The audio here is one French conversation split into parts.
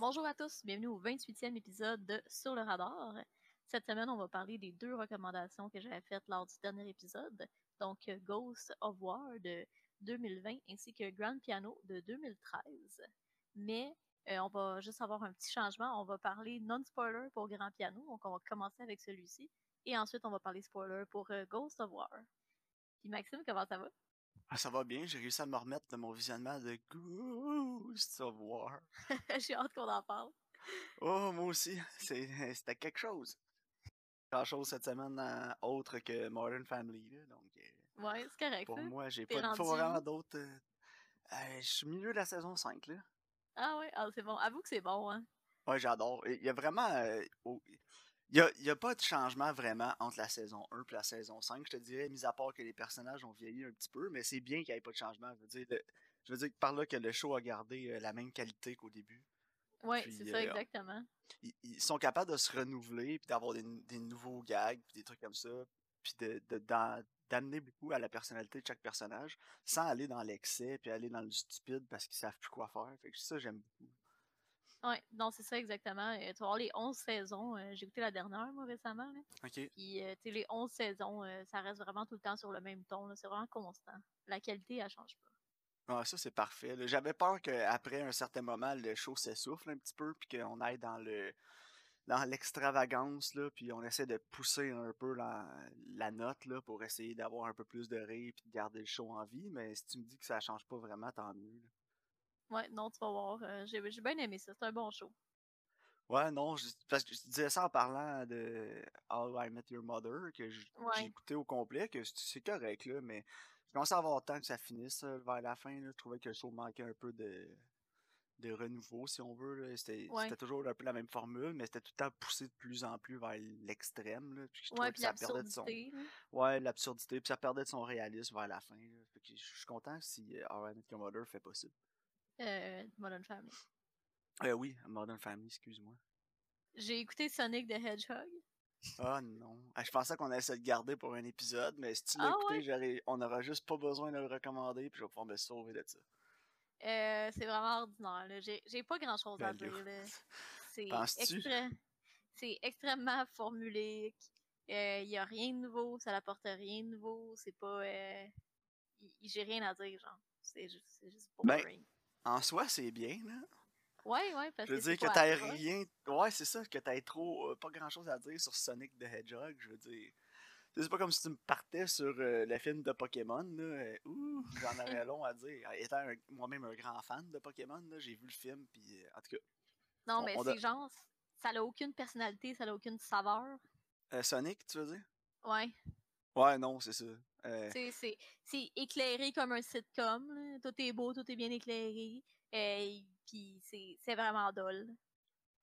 Bonjour à tous, bienvenue au 28e épisode de Sur le radar. Cette semaine, on va parler des deux recommandations que j'avais faites lors du dernier épisode, donc euh, Ghost of War de 2020 ainsi que Grand Piano de 2013. Mais euh, on va juste avoir un petit changement, on va parler non-spoiler pour Grand Piano, donc on va commencer avec celui-ci, et ensuite on va parler spoiler pour euh, Ghost of War. Puis Maxime, comment ça va? Ah, ça va bien, j'ai réussi à me remettre de mon visionnement de Ghost of War. J'ai hâte qu'on en parle. Oh, moi aussi, c'était quelque chose. Grand chose cette semaine euh, autre que Modern Family, là, donc euh, Ouais, c'est correct. pour ça. moi, j'ai pas, rendu vraiment d'autres. euh, euh, je suis au milieu de la saison 5, là. Ah ouais, ah, c'est bon. Avoue que c'est bon, hein. Ouais, j'adore. Il y a vraiment. Il y a, a pas de changement vraiment entre la saison 1 et la saison 5, je te dirais, mis à part que les personnages ont vieilli un petit peu, mais c'est bien qu'il n'y ait pas de changement. Je veux dire, le- je veux dire par là que le show a gardé euh, la même qualité qu'au début. Puis, c'est ça, euh, exactement. ils, ils sont capables de se renouveler, puis d'avoir des, des nouveaux gags, puis des trucs comme ça, puis de, d'amener beaucoup à la personnalité de chaque personnage, sans aller dans l'excès, puis aller dans le stupide parce qu'ils savent plus quoi faire. Fait que ça, j'aime beaucoup. Ouais, non, c'est ça, exactement. Euh, tu vas les 11 saisons. euh, J'ai écouté la dernière, moi, récemment. Là. OK. Puis, euh, tu sais, les 11 saisons, ça reste vraiment tout le temps sur le même ton. C'est vraiment constant. La qualité, elle change pas. Ah, ça, c'est parfait. J'avais peur qu'après un certain moment, le show s'essouffle un petit peu, puis qu'on aille dans le dans l'extravagance, là, puis on essaie de pousser un peu la, la note là, pour essayer d'avoir un peu plus de rire puis de garder le show en vie. Mais si tu me dis que ça change pas vraiment, tant mieux. là. Ouais, non, tu vas voir. euh, J'ai bien aimé ça. C'est un bon show. Ouais, non, je, parce que je disais ça en parlant de How I Met Your Mother, que j'ai Ouais. écouté au complet, que c'est correct, là, mais je commençais à avoir le temps que ça finisse euh, vers la fin. Là, je trouvais que le show manquait un peu de, de renouveau, si on veut. C'était Ouais. toujours un peu la même formule, mais c'était tout le temps poussé de plus en plus vers l'extrême. Puis je Ouais, puis ça perdait de son. l'absurdité. là. Ouais, l'absurdité, puis ça perdait de son réalisme vers la fin. là. Fait que je suis content si euh, How I Met Your Mother fait possible. Euh, Modern Family. Euh, oui, Modern Family, excuse-moi. J'ai écouté Sonic the Hedgehog. Ah non. Ah, je pensais qu'on allait se le garder pour un épisode, mais si tu l'as Ah écouté, ouais? on n'aura juste pas besoin de le recommander, puis je vais pouvoir me sauver de ça. Euh, c'est vraiment ordinaire. là. J'ai pas grand chose à Ben dire. C'est extré- c'est extrêmement formulaique. Il n'y a rien de nouveau. Ça n'apporte rien de nouveau. C'est pas. euh, J'ai rien à dire, genre. C'est juste, juste Ben, boring. En soi, c'est bien, là. Ouais, ouais, parce Je veux que dire que atroce. rien. Ouais, c'est ça, que t'aies trop. euh, pas grand chose à dire sur Sonic the Hedgehog, je veux dire. C'est pas comme si tu me partais sur euh, le film de Pokémon, là. euh, ouh, j'en aurais long à dire. Étant un- moi-même un grand fan de Pokémon, là, j'ai vu le film, puis en tout cas, Non, on- mais c'est a- genre. Ça n'a aucune personnalité, ça n'a aucune saveur. euh, Sonic, tu veux dire? Ouais. Ouais, non, c'est ça. Euh, c'est éclairé comme un sitcom. là. Tout est beau, tout est bien éclairé. Euh, Puis c'est vraiment dole.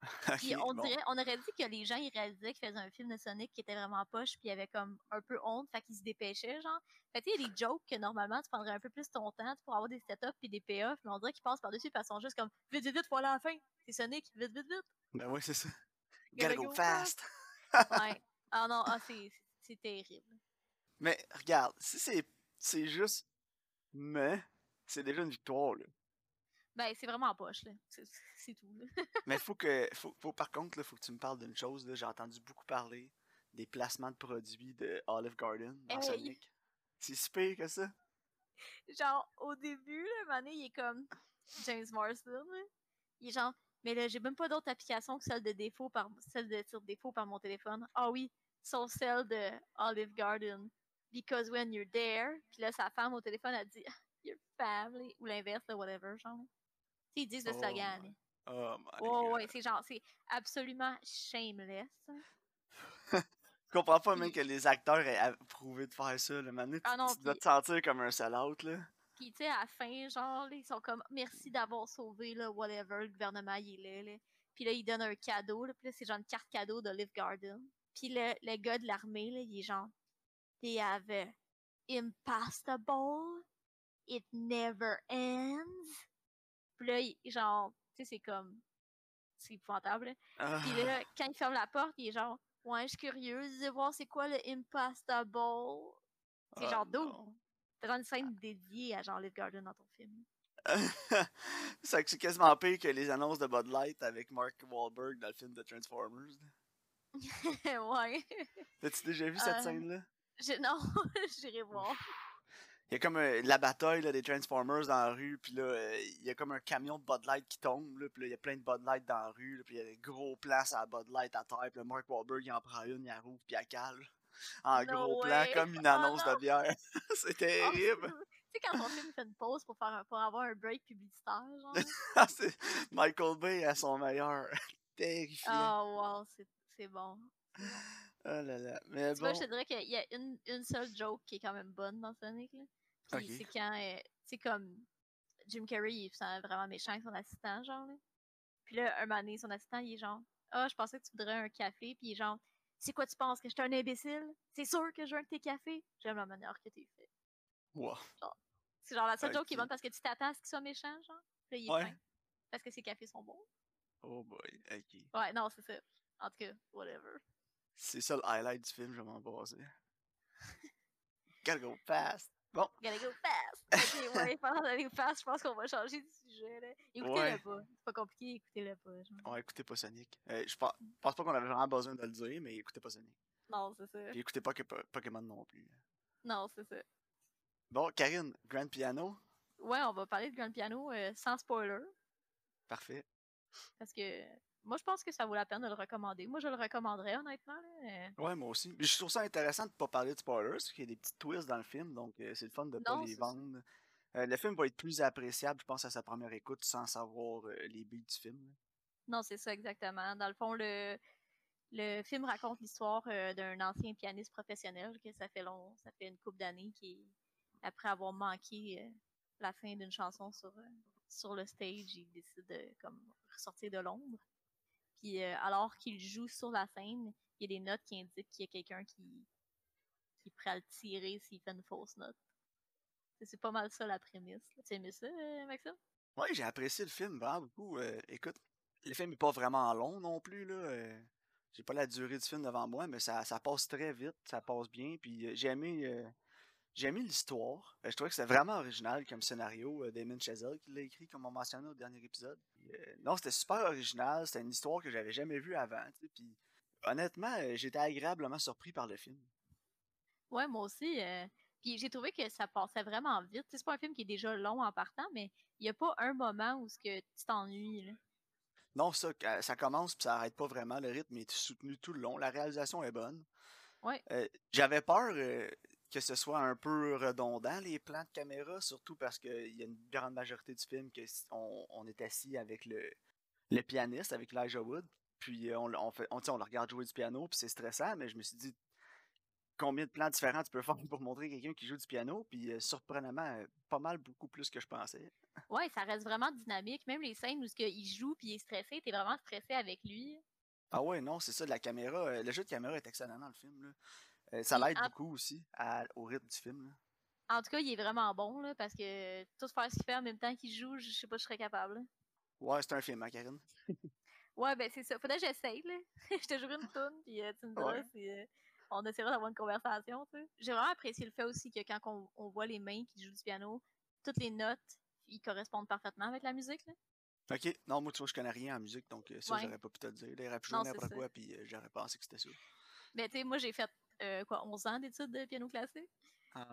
Puis ok, on bon. dirait, on aurait dit que les gens ils réalisaient qu'ils faisaient un film de Sonic qui était vraiment poche, puis il y avait comme un peu honte, fait qu'ils se dépêchaient, genre. Fait il y a des jokes que normalement tu prendrais un peu plus ton temps pour avoir des setups puis des payoffs, mais on dirait qu'ils passent par-dessus, puis ils sont juste comme vite, vite, vite, voilà la fin. C'est Sonic, vite, vite, vite. Ben ouais, c'est ça. Gotta go go fast. Ouais. Ah non, ah, c'est terrible. Mais regarde, si c'est c'est juste mais c'est déjà une victoire là. Ben, c'est vraiment en poche, là. C'est tout, là. Mais faut que faut, faut- par contre là, faut que tu me parles d'une chose là, j'ai entendu beaucoup parler des placements de produits de Olive Garden dans Hey! Sonic. C'est si pire que ça. genre, au début, là, Mané, il est comme James Marsden, là. Il est genre, mais là, j'ai même pas d'autre application que celle de défaut par celle de tir défaut par mon téléphone. Ah oui, sauf celle de Olive Garden. Because when you're there, puis là, sa femme au téléphone, a dit Your family, ou l'inverse, whatever, genre. Ils disent le Oh slogan, my. Oh my God. ouais, c'est genre, c'est absolument shameless. Je comprends pas même que les acteurs aient approuvé de faire ça. Le tu, Ah non, tu dois te sentir comme un sell-out là. Puis, tu sais, à la fin, genre, là, ils sont comme, merci d'avoir sauvé, là, whatever, le gouvernement, il est là, là. Puis là, ils donnent un cadeau, là. Puis là, c'est genre une carte cadeau d'Olive Garden. Puis le, le gars de l'armée, là, il est genre, they have a impossible, it never ends. Puis là, genre, tu sais, c'est comme, c'est épouvantable. Ah, Puis là, quand il ferme la porte, il est genre, ouais, je suis curieuse de voir c'est quoi le impossible. C'est ah genre, non. T'as une scène dédiée à Jean-Liv Garden dans ton film. c'est quasiment pire que les annonces de Bud Light avec Mark Wahlberg dans le film de Transformers. ouais. T'as-tu déjà vu cette Euh, scène-là? Non, j'irai voir. Il y a comme euh, la bataille là, des Transformers dans la rue, puis là, euh, il y a comme un camion de Bud Light qui tombe, là, puis là, il y a plein de Bud Light dans la rue, puis il y a des gros plans à Bud Light à terre, puis Mark Wahlberg, il en prend une, il la rouvre, puis il cale. En No gros plan, comme une Oh annonce non. de bière. c'est Ah, terrible. tu sais, quand ton film fait une pause pour, faire un- pour avoir un break publicitaire, genre? Ah, c'est Michael Bay à son meilleur. Terrifiant. Oh, wow, c'est c'est bon. Oh là là. Mais Tu vois, je te dirais qu'il y a une, une seule joke qui est quand même bonne dans Sonic. Là. Puis c'est quand, euh, c'est comme Jim Carrey, il se sent vraiment méchant avec son assistant, genre. Là. Puis là, un moment donné, son assistant, il est genre, ah, je pensais que tu voudrais un café. Puis il est genre, c'est quoi tu penses, que j'étais un imbécile? C'est sûr que je veux un de tes cafés? J'aime la manière que t'es fait. Wow. C'est genre la seule joke qui est bonne parce que tu t'attends à ce qu'il soit méchant, genre. Puis là, il est Ouais. fin. Parce que ses cafés sont bons. Oh boy. Ok. Ouais, non, c'est ça. En tout cas, whatever. C'est ça le highlight du film, je vais m'en baser. Gotta go fast. Bon. Gotta go fast! Ok, ouais, pendant d'aller fast, je pense qu'on va changer de sujet, là. Écoutez-le Ouais. pas. C'est pas compliqué, écoutez-le pas. genre. Va écouter pas Sonic. Euh, je pense, pense pas qu'on avait vraiment besoin de le dire, mais écoutez pas Sonic. Non, c'est ça. Puis écoutez pas que Po- Pokémon non plus. Non, c'est ça. Bon, Karine, Grand Piano. Ouais, on va parler de Grand Piano euh, sans spoiler. Parfait. Parce que moi, je pense que ça vaut la peine de le recommander. Moi, je le recommanderais, honnêtement. Là. euh. Ouais, moi aussi. Mais je trouve ça intéressant de pas parler de spoilers, parce qu'il y a des petits twists dans le film, donc euh, c'est le fun de pas Non, les vendre. Euh, le film va être plus appréciable, je pense, à sa première écoute, sans savoir euh, les buts du film. là. Non, c'est ça, exactement. Dans le fond, le, le film raconte l'histoire d'un ancien pianiste professionnel que ça fait long, ça fait une couple d'années qui, après avoir manqué la fin d'une chanson sur, sur le stage, il décide de comme ressortir de l'ombre. Puis euh, alors qu'il joue sur la scène, il y a des notes qui indiquent qu'il y a quelqu'un qui, qui est prêt à le tirer s'il fait une fausse note. C'est- pas mal ça la prémisse. Tu aimé ça, euh, Maxime? Ouais, j'ai apprécié le film vraiment beaucoup. Euh, écoute, le film est pas vraiment long non plus, là. j'ai pas la durée du film devant moi, mais ça, ça passe très vite, ça passe bien. Puis j'ai aimé, j'ai aimé l'histoire. Euh, je trouvais que c'était vraiment original comme scénario. euh, Damon Chazelle qui l'a écrit, comme on mentionnait au dernier épisode. Puis, euh, non, c'était super original. C'était une histoire que j'avais jamais vue avant. tu sais, Puis honnêtement, j'étais agréablement surpris par le film. Ouais, moi aussi. euh, Puis j'ai trouvé que ça passait vraiment vite. C'est pas un film qui est déjà long en partant, mais il n'y a pas un moment où ce que tu t'ennuies. Non, ça, ça commence puis ça arrête pas vraiment. Le rythme est soutenu tout le long. La réalisation est bonne. Ouais. Euh, J'avais peur euh, que ce soit un peu redondant, les plans de caméra, surtout parce qu'il y a une grande majorité du film que on, on est assis avec le, le pianiste, avec Elijah Wood. Puis euh, on, le- on, fait, on, le regarde jouer du piano, puis c'est stressant, mais je me suis dit combien de plans différents tu peux faire pour montrer quelqu'un qui joue du piano, puis euh, surprenamment, euh, pas mal beaucoup plus que je pensais. Ouais, ça reste vraiment dynamique. Même les scènes où il joue puis il est stressé, t'es vraiment stressé avec lui. Ah ouais, non, c'est ça, la caméra, le jeu de caméra est excellent dans le film. Là. Euh, ça l'aide en- beaucoup aussi à- au rythme du film. là. En tout cas, il est vraiment bon là, parce que tout faire ce qu'il fait en même temps qu'il joue, je sais pas si je serais capable. là. Ouais, c'est un film, hein, Karine? Ouais, ben c'est ça. Faudrait que j'essaye. là. je te jouerai une toune, puis euh, tu me diras Ouais. si euh, on essaiera d'avoir une conversation. J'ai vraiment apprécié le fait aussi que quand on, on voit les mains qui jouent du piano, toutes les notes, ils correspondent parfaitement avec la musique. Là. Ok, non, moi, tu vois, je connais rien en musique, donc ça, Ouais. j'aurais pas pu te le dire. Il aurait pu jouer n'importe quoi, puis euh, j'aurais pensé que c'était ça. Mais tu sais, moi j'ai fait euh, quoi, 11 ans d'études de piano classique.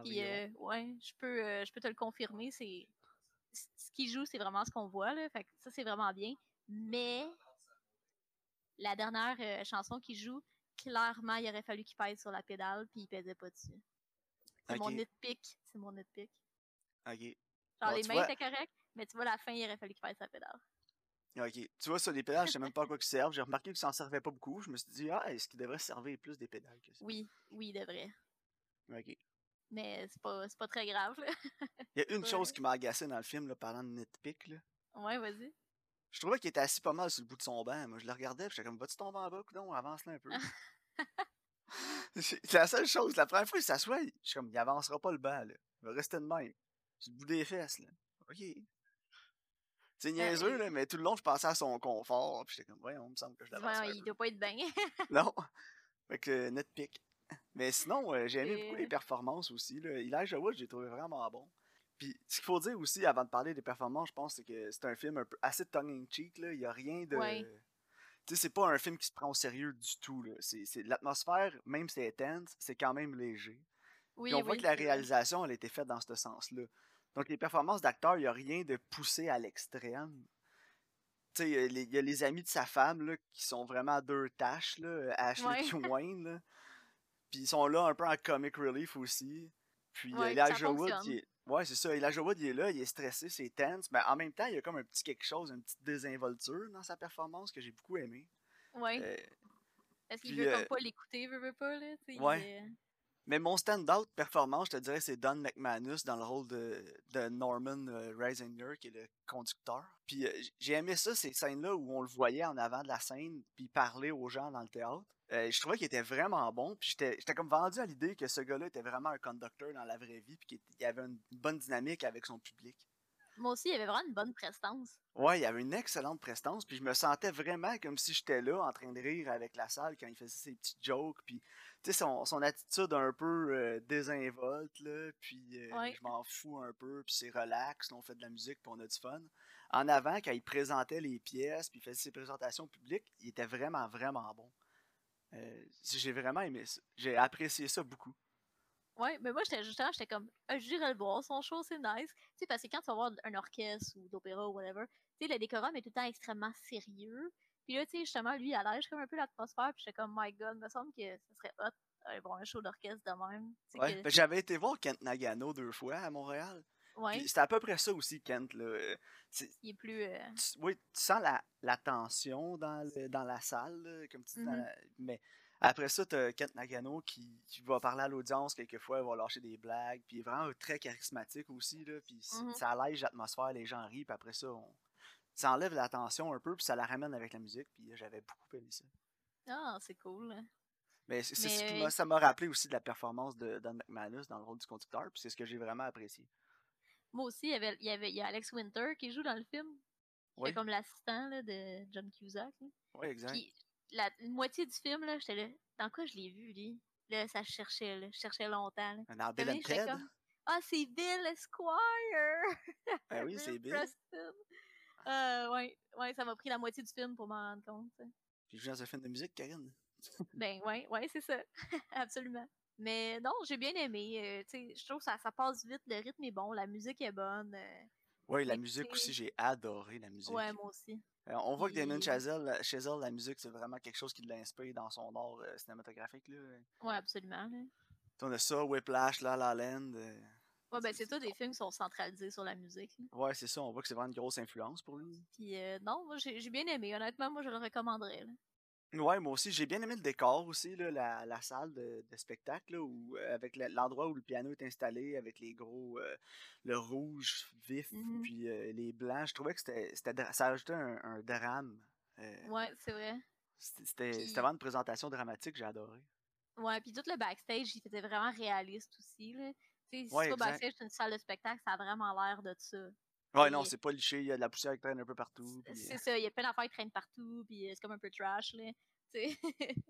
Puis Environ. euh, ouais, je peux, euh, je peux te le confirmer, c'est ce qu'il joue, c'est vraiment ce qu'on voit là. Fait que ça c'est vraiment bien. Mais la dernière chanson qu'il joue, clairement, il aurait fallu qu'il pèse sur la pédale, puis il pesait pas dessus. C'est mon Ok. nitpick, c'est mon nitpick. Ok. Genre Bon, les mains étaient correctes, mais tu vois la fin, il aurait fallu qu'il pèse sur la pédale. Ok. Tu vois, ça, les pédales, je sais même pas à quoi ils servent. J'ai remarqué qu'ils s'en servaient pas beaucoup. Je me suis dit, ah, est-ce qu'ils devraient se servir plus des pédales que ça? Oui, oui, il devrait. Ok. Mais c'est pas, c'est pas très grave. Là. Il y a une Ouais. chose qui m'a agacé dans le film, là, parlant de nitpick, là. Ouais, vas-y. Je trouvais qu'il était assis pas mal sur le bout de son banc. Moi, je le regardais, j'étais comme, vas-tu tomber en bas, coudon, avance là un peu. c'est c'est la seule chose. La première fois qu'il s'assoit, je suis comme, il avancera pas le banc, là. Il va rester de même. Sur le bout des fesses, là. Ok. C'est niaiseux, et- là, mais tout le long, je pensais à son confort, puis j'étais comme, ouais, on me semble que je l'avance. Ouais, il doit pas être bien. Non. Fait que euh, nitpick. Mais sinon, euh, j'ai aimé beaucoup les performances aussi. Là. Elijah Wood, j'ai trouvé vraiment bon. Puis ce qu'il faut dire aussi avant de parler des performances, je pense, c'est que c'est un film un peu assez tongue-in-cheek. Il n'y a rien de. Ouais. Tu sais, c'est pas un film qui se prend au sérieux du tout. L'atmosphère, même si c'est intense, c'est quand même léger. Oui, Puis on voit que la réalisation, elle a été faite dans ce sens-là. Donc les performances d'acteurs, il n'y a rien de poussé à l'extrême. Tu sais, il y a les- il y, a les amis de sa femme là, qui sont vraiment à deux tâches, là, Ashley Ouais. et Wayne. là. Puis ils sont là un peu en comic relief aussi. Puis euh, Ouais, Elijah Wood, il est... Ouais, c'est ça. Elijah Wood, il est là, il est stressé, c'est tense. Mais en même temps, il y a comme un petit quelque chose, une petite désinvolture dans sa performance que j'ai beaucoup aimé. Ouais. Euh, Parce qu'il veut euh, comme pas l'écouter, veut, veut pas, là. il, euh, Mais mon stand-out performance, je te dirais, c'est Don McManus dans le rôle de, de Norman euh, Reisinger, qui est le conducteur. Puis euh, j'ai aimé ça, ces scènes-là où on le voyait en avant de la scène, puis parler aux gens dans le théâtre. Euh, je trouvais qu'il était vraiment bon, puis j'étais comme vendu à l'idée que ce gars-là était vraiment un conducteur dans la vraie vie, puis qu'il avait une bonne dynamique avec son public. Moi aussi, il avait vraiment une bonne prestance. Ouais, il avait une excellente prestance, puis je me sentais vraiment comme si j'étais là en train de rire avec la salle quand il faisait ses petites jokes, puis tu sais, son, son attitude un peu euh, désinvolte, là, puis euh, Ouais. je m'en fous un peu, puis c'est relax, là, on fait de la musique, puis on a du fun. En avant, quand il présentait les pièces, puis il faisait ses présentations publiques, il était vraiment, vraiment bon. Euh, j'ai vraiment aimé ça. J'ai apprécié ça beaucoup. Ouais, mais moi, j'étais justement, j'étais comme, ah, j'irais le voir, son show, c'est nice. Tu sais, parce que quand tu vas voir un orchestre ou d'opéra ou whatever, tu sais, le décorum est tout le temps extrêmement sérieux. Puis là, tu sais, justement, lui, il allège comme un peu l'atmosphère, puis j'étais comme, my god, me semble que ce serait hot d'aller voir un show d'orchestre de même. Tu sais, Ouais, que- ben, j'avais été voir Kent Nagano deux fois à Montréal. ouais, c'était à peu près ça aussi, Kent. Là. Il est plus. euh, tu, oui, tu sens la, la tension dans, le- dans la salle, là, comme tu dans la- mais après ça, tu as Kent Nagano qui, qui va parler à l'audience quelquefois, il va lâcher des blagues, puis il est vraiment très charismatique aussi, là, puis Mhm. ça allège l'atmosphère, les gens rient, puis après ça, on- ça enlève la tension un peu, puis ça la ramène avec la musique, puis j'avais beaucoup aimé ça. Ah, c'est cool. Mais c'est ce qui ça m'a rappelé aussi de la performance de Don McManus dans le rôle du conducteur, puis c'est ce que j'ai vraiment apprécié. Moi aussi, il y, avait, il, y avait, il y a Alex Winter qui joue dans le film. Oui, fait comme l'assistant de John Cusack. là. oui, exact. Puis la une moitié du film, là, j'étais là. Dans quoi je l'ai vu, lui? Là, ça cherchait, là. Je cherchais longtemps. Là. Puis Bill j'étais Ted, comme, Ah, c'est Bill Esquire! ben oui, c'est Bill. Preston. Euh, ouais, ouais, ça m'a pris la moitié du film pour m'en rendre compte. je viens dans un film de musique, Karine. Ben, ouais, ouais, c'est ça. Absolument. Mais non, j'ai bien aimé. euh, tu sais, je trouve que ça, ça passe vite, le rythme est bon, la musique est bonne. euh, Oui, la musique aussi, j'ai adoré la musique. ouais, moi aussi. Euh, on voit que Damon Chazelle, la- Chazelle, la musique, c'est vraiment quelque chose qui l'inspire dans son art euh, cinématographique. Là. Ouais, absolument. là. On a ça, Whiplash, La La Land. euh, Ouais, ben, C'est- tous des films qui sont centralisés sur la musique. là. Ouais, c'est ça, on voit que c'est vraiment une grosse influence pour lui. Puis euh, non, moi j'ai bien aimé. Honnêtement, moi je le recommanderais. là. Ouais, moi aussi, j'ai bien aimé le décor aussi, là, la, la salle de, de spectacle, là, où, euh, avec le- l'endroit où le piano est installé, avec les gros, euh, le rouge vif, Mhm. puis euh, les blancs. Je trouvais que c'était, ça ajoutait un, un drame. euh, Ouais, c'est vrai. C'était, Puis- vraiment une présentation dramatique, j'ai adoré. Ouais, puis tout le backstage, il faisait vraiment réaliste aussi. Là. Tu sais, si Ouais, tu vas exact. backstage, c'est une salle de spectacle, ça a vraiment l'air de ça. Ouais, non, c'est pas liché, il y a de la poussière qui traîne un peu partout. puis, C'est ça, il y a plein d'affaires qui traînent partout, puis euh, c'est comme un peu trash. Là.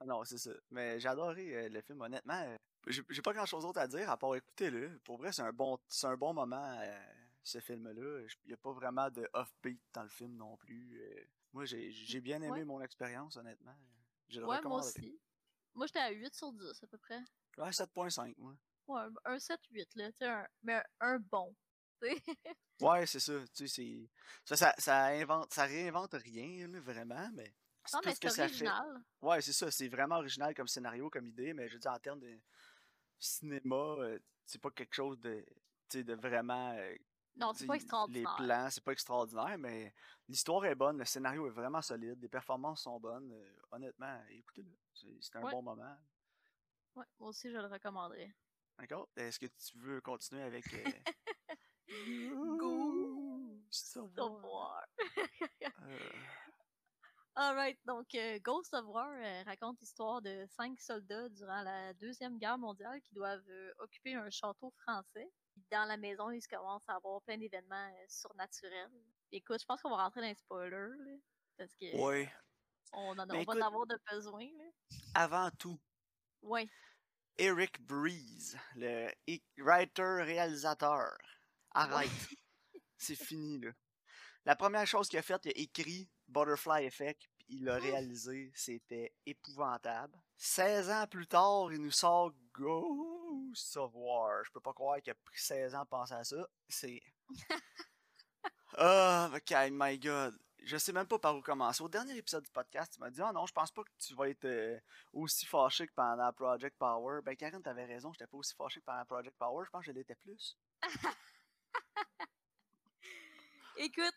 Ah Non, c'est ça. Mais j'ai adoré euh, le film, honnêtement. euh, J'ai pas grand chose d'autre à dire à part écouter-le. Pour vrai, c'est un bon c'est un bon moment, euh, ce film-là. Il n'y a pas vraiment de off-beat dans le film non plus. euh. Moi, j'ai j'ai bien aimé Ouais. mon expérience, honnêtement. Je le ouais, moi aussi. Moi j'étais à 8 sur 10 à peu près. Ouais, 7.5, moi. Ouais, un- un 7-8, là. Un, mais un, un bon. Ouais, c'est ça. Tu sais. Ça, ça, ça invente, ça réinvente rien, vraiment, mais. non, mais ce que c'est fait. original. Ouais, c'est ça. C'est vraiment original comme scénario, comme idée, mais je veux dire, en termes de cinéma, euh, c'est pas quelque chose de, de vraiment. euh, Non, c'est pas extraordinaire. Les plans, c'est pas extraordinaire, mais l'histoire est bonne, le scénario est vraiment solide, les performances sont bonnes. euh, honnêtement, écoutez-le. C'est c'est un Ouais. bon moment. Ouais, moi aussi, je le recommanderais. D'accord? Est-ce que tu veux continuer avec. Go! Savoir. Revoir. Euh, Alright, donc euh, Ghost of War euh, raconte l'histoire de cinq soldats durant la Deuxième Guerre mondiale qui doivent euh, occuper un château français. Dans la maison, il se commence à avoir plein d'événements euh, surnaturels. Écoute, je pense qu'on va rentrer dans les spoilers, là, parce que ouais. on, en on écoute- va en avoir de besoin. Là. Avant tout, Ouais, Eric Breeze, le writer-réalisateur Arrête. c'est fini, là. La première chose qu'il a faite, il a écrit Butterfly Effect, puis il l'a réalisé. C'était épouvantable. 16 ans plus tard, il nous sort Ghost of War. Je peux pas croire qu'il a pris 16 ans à penser à ça. C'est. Oh, ok, my god. Je sais même pas par où commencer. Au dernier épisode du podcast, tu m'as dit, oh non, je pense pas que tu vas être euh, aussi fâché que pendant Project Power. Ben, Karen, t'avais raison, j'étais pas aussi fâché que pendant Project Power. Je pense que je l'étais plus. Écoute,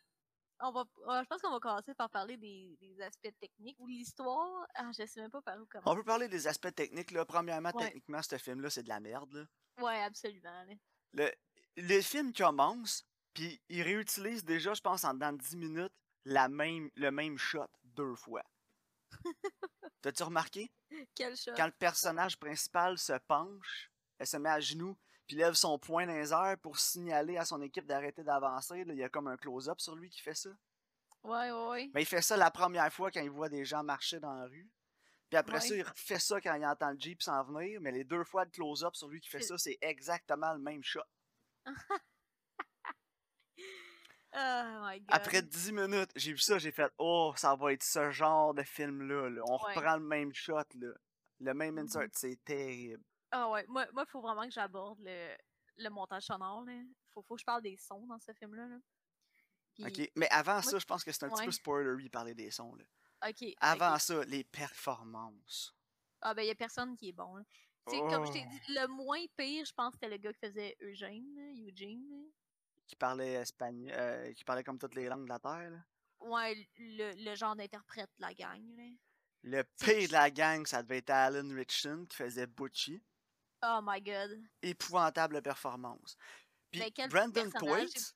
on va, je pense qu'on va commencer par parler des, des aspects techniques ou l'histoire. Ah, je sais même pas par où commencer. On peut parler des aspects techniques. Là. Premièrement, ouais. techniquement, ce film-là, c'est de la merde. Là. Ouais, absolument. Là. Le, le film commence, puis il réutilise déjà, je pense, en dans 10 minutes, la même, le même shot deux fois. T'as-tu remarqué? Quel shot? Quand le personnage principal se penche, elle se met à genoux, puis lève son poing dans les airs pour signaler à son équipe d'arrêter d'avancer. Il y a comme un close-up sur lui qui fait ça. Ouais, ouais, ouais. Mais il fait ça la première fois quand il voit des gens marcher dans la rue. Puis après ouais. ça, il refait ça quand il entend le Jeep s'en venir. Mais les deux fois de close-up sur lui qui fait ça, c'est exactement le même shot. oh my God. Après 10 minutes, j'ai vu ça, j'ai fait Oh, ça va être ce genre de film-là. Là. On ouais. reprend le même shot, là. le même insert. Mm -hmm. C'est terrible. Ah ouais, moi, il faut vraiment que j'aborde le, le montage sonore. Là. Faut, faut que je parle des sons dans ce film-là. Là. Puis, ok, mais avant moi, ça, je pense que c'est un ouais. petit peu spoilery parler des sons. Là. Ok. Avant okay. ça, les performances. Ah ben, il y a personne qui est bon. Là. Oh. Comme je t'ai dit, le moins pire, je pense, c'était le gars qui faisait Eugène, Eugene. Qui parlait espagnol, euh, qui parlait comme toutes les langues de la Terre. Là. Ouais, le, le genre d'interprète de la gang. Là. Le pire de la gang, ça devait être Alan Richson qui faisait Butchie. Oh my god. Épouvantable performance. Puis mais quel Brandon Thwaites.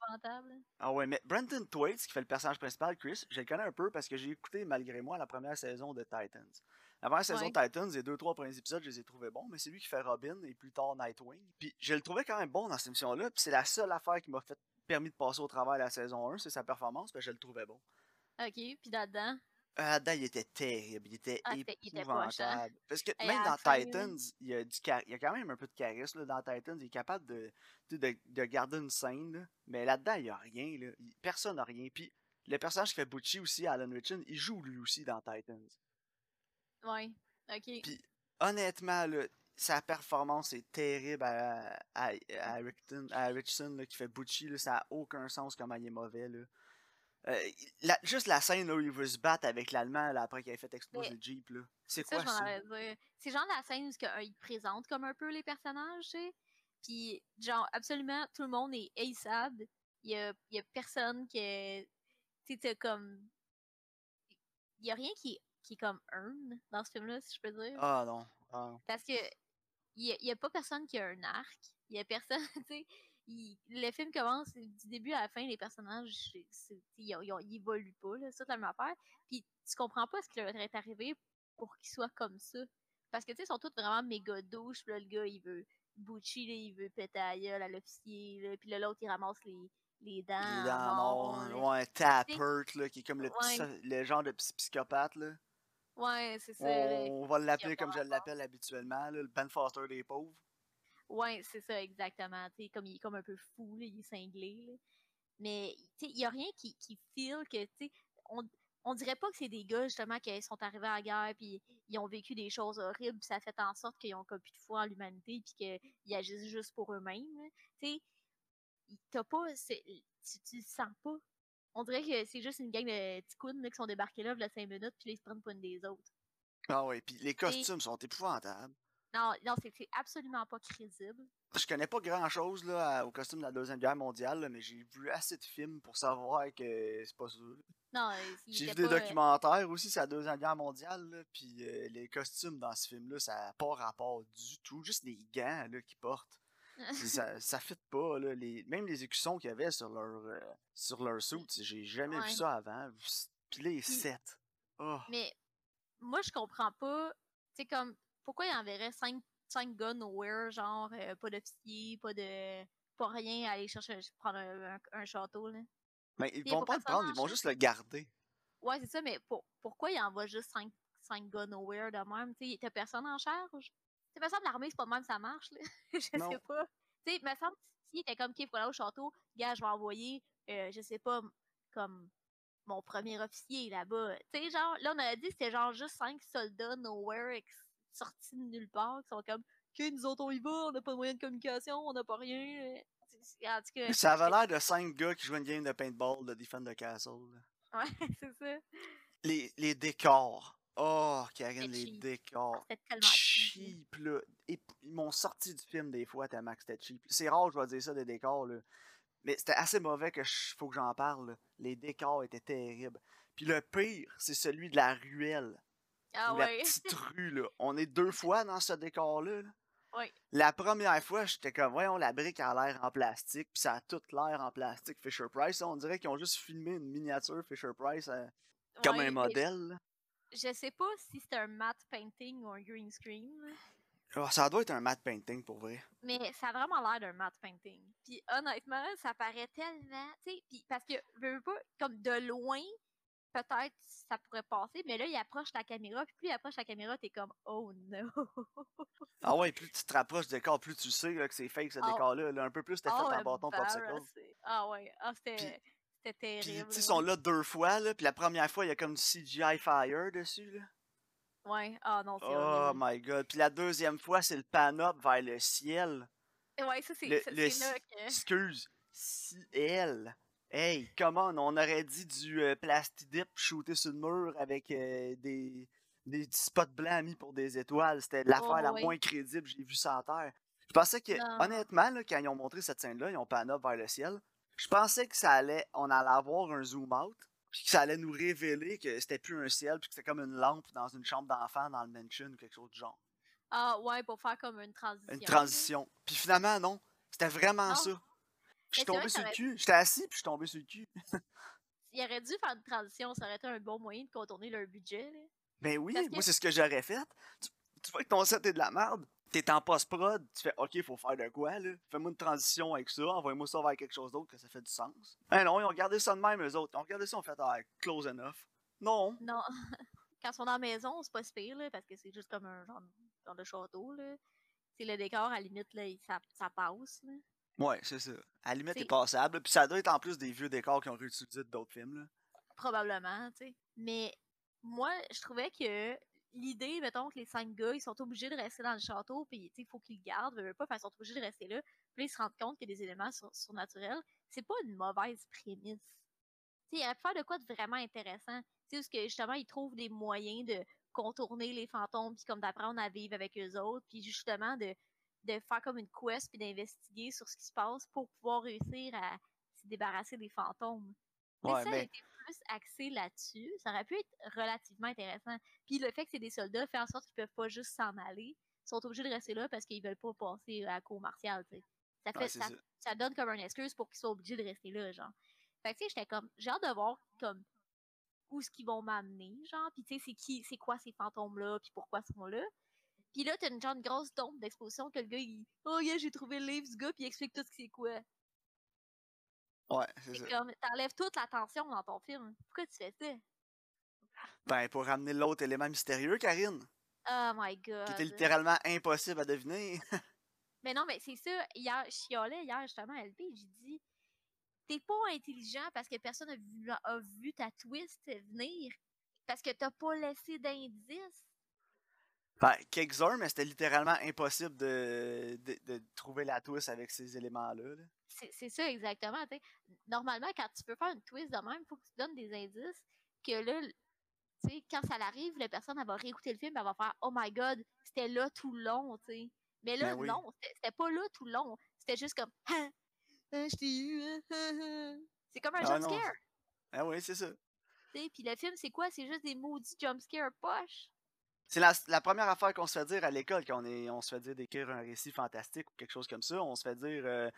Ah ouais, mais Brandon Thwaites, qui fait le personnage principal, Chris, je le connais un peu parce que j'ai écouté malgré moi la première saison de Titans. La première saison ouais. de Titans, les deux, trois premiers épisodes, je les ai trouvés bons, mais c'est lui qui fait Robin et plus tard Nightwing. Puis je le trouvais quand même bon dans cette émission-là, puis c'est la seule affaire qui m'a fait permis de passer au travail la saison 1, c'est sa performance, puis je le trouvais bon. Ok, puis là-dedans? Là-dedans, il était terrible, il était ah, épouvantable. Était Parce que Et même dans Titans, il y, a du il y a quand même un peu de charisme là, dans Titans. Il est capable de, de, de garder une scène, là. mais là-dedans, il n'y a rien. Là. Personne n'a rien. Puis le personnage qui fait Butchie aussi, Alan Richardson, il joue lui aussi dans Titans. Ouais, ok. Puis honnêtement, là, sa performance est terrible à, à, à, Richardson, à Richardson là, qui fait Butchie. Là, ça n'a aucun sens comment il est mauvais. Là. Euh, la, juste la scène là, où il veut se battre avec l'Allemand après qu'il ait fait exploser le Jeep. C'est quoi ça? C'est genre la scène où euh, il présente comme un peu les personnages, tu sais. Puis, genre, absolument, tout le monde est ASAB. Il y a, y a personne qui est. Tu sais, comme. Il y a rien qui est, qui est comme earn dans ce film-là, si je peux dire. Ah non. Ah. Parce que. Il y, a, y a pas personne qui a un arc. Il y a personne, tu sais il, le film commence du début à la fin, les personnages, ils, évoluent pas, c'est toute la même affaire. Puis tu comprends pas ce qui leur est arrivé pour qu'ils soient comme ça. Parce que tu sais, ils sont tous vraiment méga douches. Puis là, le gars, il veut Bucci, il veut péter à gueule à l'officier. Puis là, l'autre, il ramasse les, les dents. Les dents. Ouais, Tappert, là, qui est comme le, petit, le genre de petit psychopathe, là. Ouais, c'est ça. On, on va l'appeler comme je l'appelle habituellement, là, le Ben Foster des pauvres. Ouais, c'est ça, exactement. T'sais, comme il est comme un peu fou, là, il est cinglé. Là. Mais il n'y a rien qui, qui feel que, on, on dirait pas que c'est des gars, justement, qui sont arrivés à la guerre, puis ils ont vécu des choses horribles, puis ça fait en sorte qu'ils ont comme plus de foi en l'humanité, puis qu'ils agissent juste pour eux-mêmes. Tu sais, t'as pas, tu, tu le sens pas. On dirait que c'est juste une gang de ticounes qui sont débarqués là, là, 5 minutes, puis là, ils se prennent pour une des autres. Ah oui, puis les costumes Et... sont épouvantables. Non, non c'est absolument pas crédible. Je connais pas grand chose là, au costume de la Deuxième Guerre mondiale, là, mais j'ai vu assez de films pour savoir que c'est pas sûr. Non, J'ai vu des pas... documentaires aussi sur la Deuxième Guerre mondiale, puis euh, les costumes dans ce film-là, ça n'a pas rapport du tout. Juste les gants qu'ils portent. ça, ça fit pas, là. Les, même les écussons qu'il y avait sur leur, euh, sur leur suit, j'ai jamais ouais. vu ça avant. Puis les sets. Oh. Mais moi, je comprends pas. C'est comme pourquoi il enverrait 5, 5 gars nowhere, genre euh, pas d'officier, pas de. pas rien à aller chercher prendre un, un, un château là? Mais ils vont pas le prendre, ils vont juste le garder. Ouais, c'est ça, mais pour, pourquoi il envoie juste 5, 5 gars nowhere de même? T'as personne en charge? T'sais, me semble l'armée, c'est pas de même ça marche, là. Je non. sais pas. Tu sais, me semble officier était comme, OK, faut aller au château. Gars, je vais envoyer, euh, je sais pas, comme mon premier officier là-bas. Tu sais, genre, là, on a dit que c'était genre juste cinq soldats nowhere sortis de nulle part qui sont comme, OK, nous autres, on y va, on n'a pas de moyen de communication, on n'a pas rien. En tout cas, ça avait l'air de cinq gars qui jouent une game de paintball de Defend the Castle. Ouais, c'est ça. Les, les décors. Oh, Karine, les cheap. décors. C'était tellement cheap. Là. Et ils m'ont sorti du film des fois tellement que c'était cheap. C'est rare, je vais dire ça, des décors, là. Mais c'était assez mauvais que je- faut que j'en parle. là. Les décors étaient terribles. Puis le pire, c'est celui de la ruelle. Ah ou la ouais. petite rue, là. On est deux fois dans ce décor-là. là. La première fois, j'étais comme, voyons, la brique a l'air en plastique, puis ça a tout l'air en plastique Fisher Price. On dirait qu'ils ont juste filmé une miniature Fisher Price euh, comme Ouais, un modèle. Je sais pas si c'est un matte painting ou un green screen, Ah, ça doit être un matte painting pour vrai. mais ça a vraiment l'air d'un matte painting. Puis honnêtement, ça paraît tellement, tu sais, puis parce que veux, veux pas comme de loin, peut-être ça pourrait passer, mais là il approche la caméra, puis plus il approche la caméra, t'es comme oh no. Ah ouais, plus tu te rapproches du décor, plus tu sais là, que c'est fake ce Ah. décor-là. là. Un peu plus, fait Oh, en bâton de popsicle. Ah ouais, ah c'était Puis- c'était Puis, terrible. tu sais, ils sont là deux fois, là, puis la première fois, il y a comme du CGI Fire dessus, là. Ouais, ah non, c'est Oh horrible. my god. Puis la deuxième fois, c'est le pan-up vers le ciel. Ouais, ça c'est Le- le c'est là que Excuse, ciel. Hey, comment on aurait dit du euh, plastidip shooté sur le mur avec euh, des, des petits spots blancs mis pour des étoiles. C'était l'affaire la moins crédible que j'ai vue sur la Terre. Je pensais que, Non. honnêtement, là, quand ils ont montré cette scène-là, ils ont pan-up vers le ciel. Je pensais que ça allait, on allait avoir un zoom-out, puis que ça allait nous révéler que c'était plus un ciel, puis que c'était comme une lampe dans une chambre d'enfant dans le mansion ou quelque chose du genre. Ah ouais, pour faire comme une transition. Une transition. Puis finalement, non. C'était vraiment Non. ça. Je suis tombé sur le cul. J'étais assis, puis je suis tombé sur le cul. Il aurait dû faire une transition, ça aurait été un bon moyen de contourner leur budget. Là. Ben oui, Parce que- moi, c'est ce que j'aurais fait. Tu, tu vois que ton set est de la merde. T'es en post-prod, tu fais OK, faut faire de quoi, là? Fais-moi une transition avec ça, envoie-moi ça vers quelque chose d'autre que ça fait du sens. Ben non, ils ont regardé ça de même, eux autres. Ils ont regardé ça, ont fait ah, close enough. Non. Non, quand ils sont dans la maison, c'est pas si pire, là, parce que c'est juste comme un genre, genre de château. Là. C'est le décor, à la limite, là, ça, ça passe. Là. Ouais, c'est ça. À la limite, c'est passable. Puis ça doit être en plus des vieux décors qui ont réutilisé d'autres films, là. Probablement, tu sais. Mais moi, je trouvais que l'idée, mettons, que les cinq gars, ils sont obligés de rester dans le château, puis il faut qu'ils le gardent, veulent pas, ils sont obligés de rester là. Puis ils se rendent compte qu'il y a des éléments sur- surnaturels. C'est pas une mauvaise prémisse. Tu sais, il aurait pu faire de quoi de vraiment intéressant. Tu sais, parce que justement, ils trouvent des moyens de contourner les fantômes, puis comme d'apprendre à vivre avec eux autres, puis justement de, de faire comme une quest, puis d'investiguer sur ce qui se passe pour pouvoir réussir à se débarrasser des fantômes. Mais Ouais, ça mais- a été plus axé là-dessus, ça aurait pu être relativement intéressant. Puis le fait que c'est des soldats fait en sorte qu'ils peuvent pas juste s'en aller. Ils sont obligés de rester là parce qu'ils veulent pas passer à la cour martiale, tu sais. Ça, fait, Ouais, ça, ça. ça donne comme une excuse pour qu'ils soient obligés de rester là, genre. Fait que tu sais, j'étais comme, j'ai hâte de voir comme où est-ce qu'ils vont m'amener, genre. Puis tu sais, c'est qui, c'est quoi ces fantômes-là, puis pourquoi ils sont là. Puis là, t'as une genre de grosse tombe d'exposition que le gars, il, oh yeah, j'ai trouvé le livre du gars, puis il explique tout ce que c'est quoi. Ouais, c'est ça. comme, t'enlèves toute l'attention dans ton film. Pourquoi tu fais ça? Ben, pour ramener l'autre élément mystérieux, Karine, Oh my god. qui était littéralement impossible à deviner. Mais non, mais c'est ça. Hier, je chialais hier justement à LP. J'ai dit T'es pas intelligent parce que personne a vu, a vu ta twist venir. Parce que t'as pas laissé d'indices. Ben, quelques-uns, mais c'était littéralement impossible de, de, de trouver la twist avec ces éléments-là. là. C'est ça exactement. Normalement, quand tu peux faire une twist de même, il faut que tu donnes des indices que là, quand ça l'arrive, la personne elle va réécouter le film, elle va faire Oh my god, c'était là tout le long, tu sais. Mais là, Ben oui. non, c'était pas là tout le long. C'était juste comme Hein, hein, je t'ai eu. hein. C'est comme un Ah jump non. scare. Ah oui, c'est ça. Puis le film, c'est quoi? C'est juste des maudits jump scare poches. C'est la, la première affaire qu'on se fait dire à l'école quand on, est, on se fait dire d'écrire un récit fantastique ou quelque chose comme ça. On se fait dire, euh,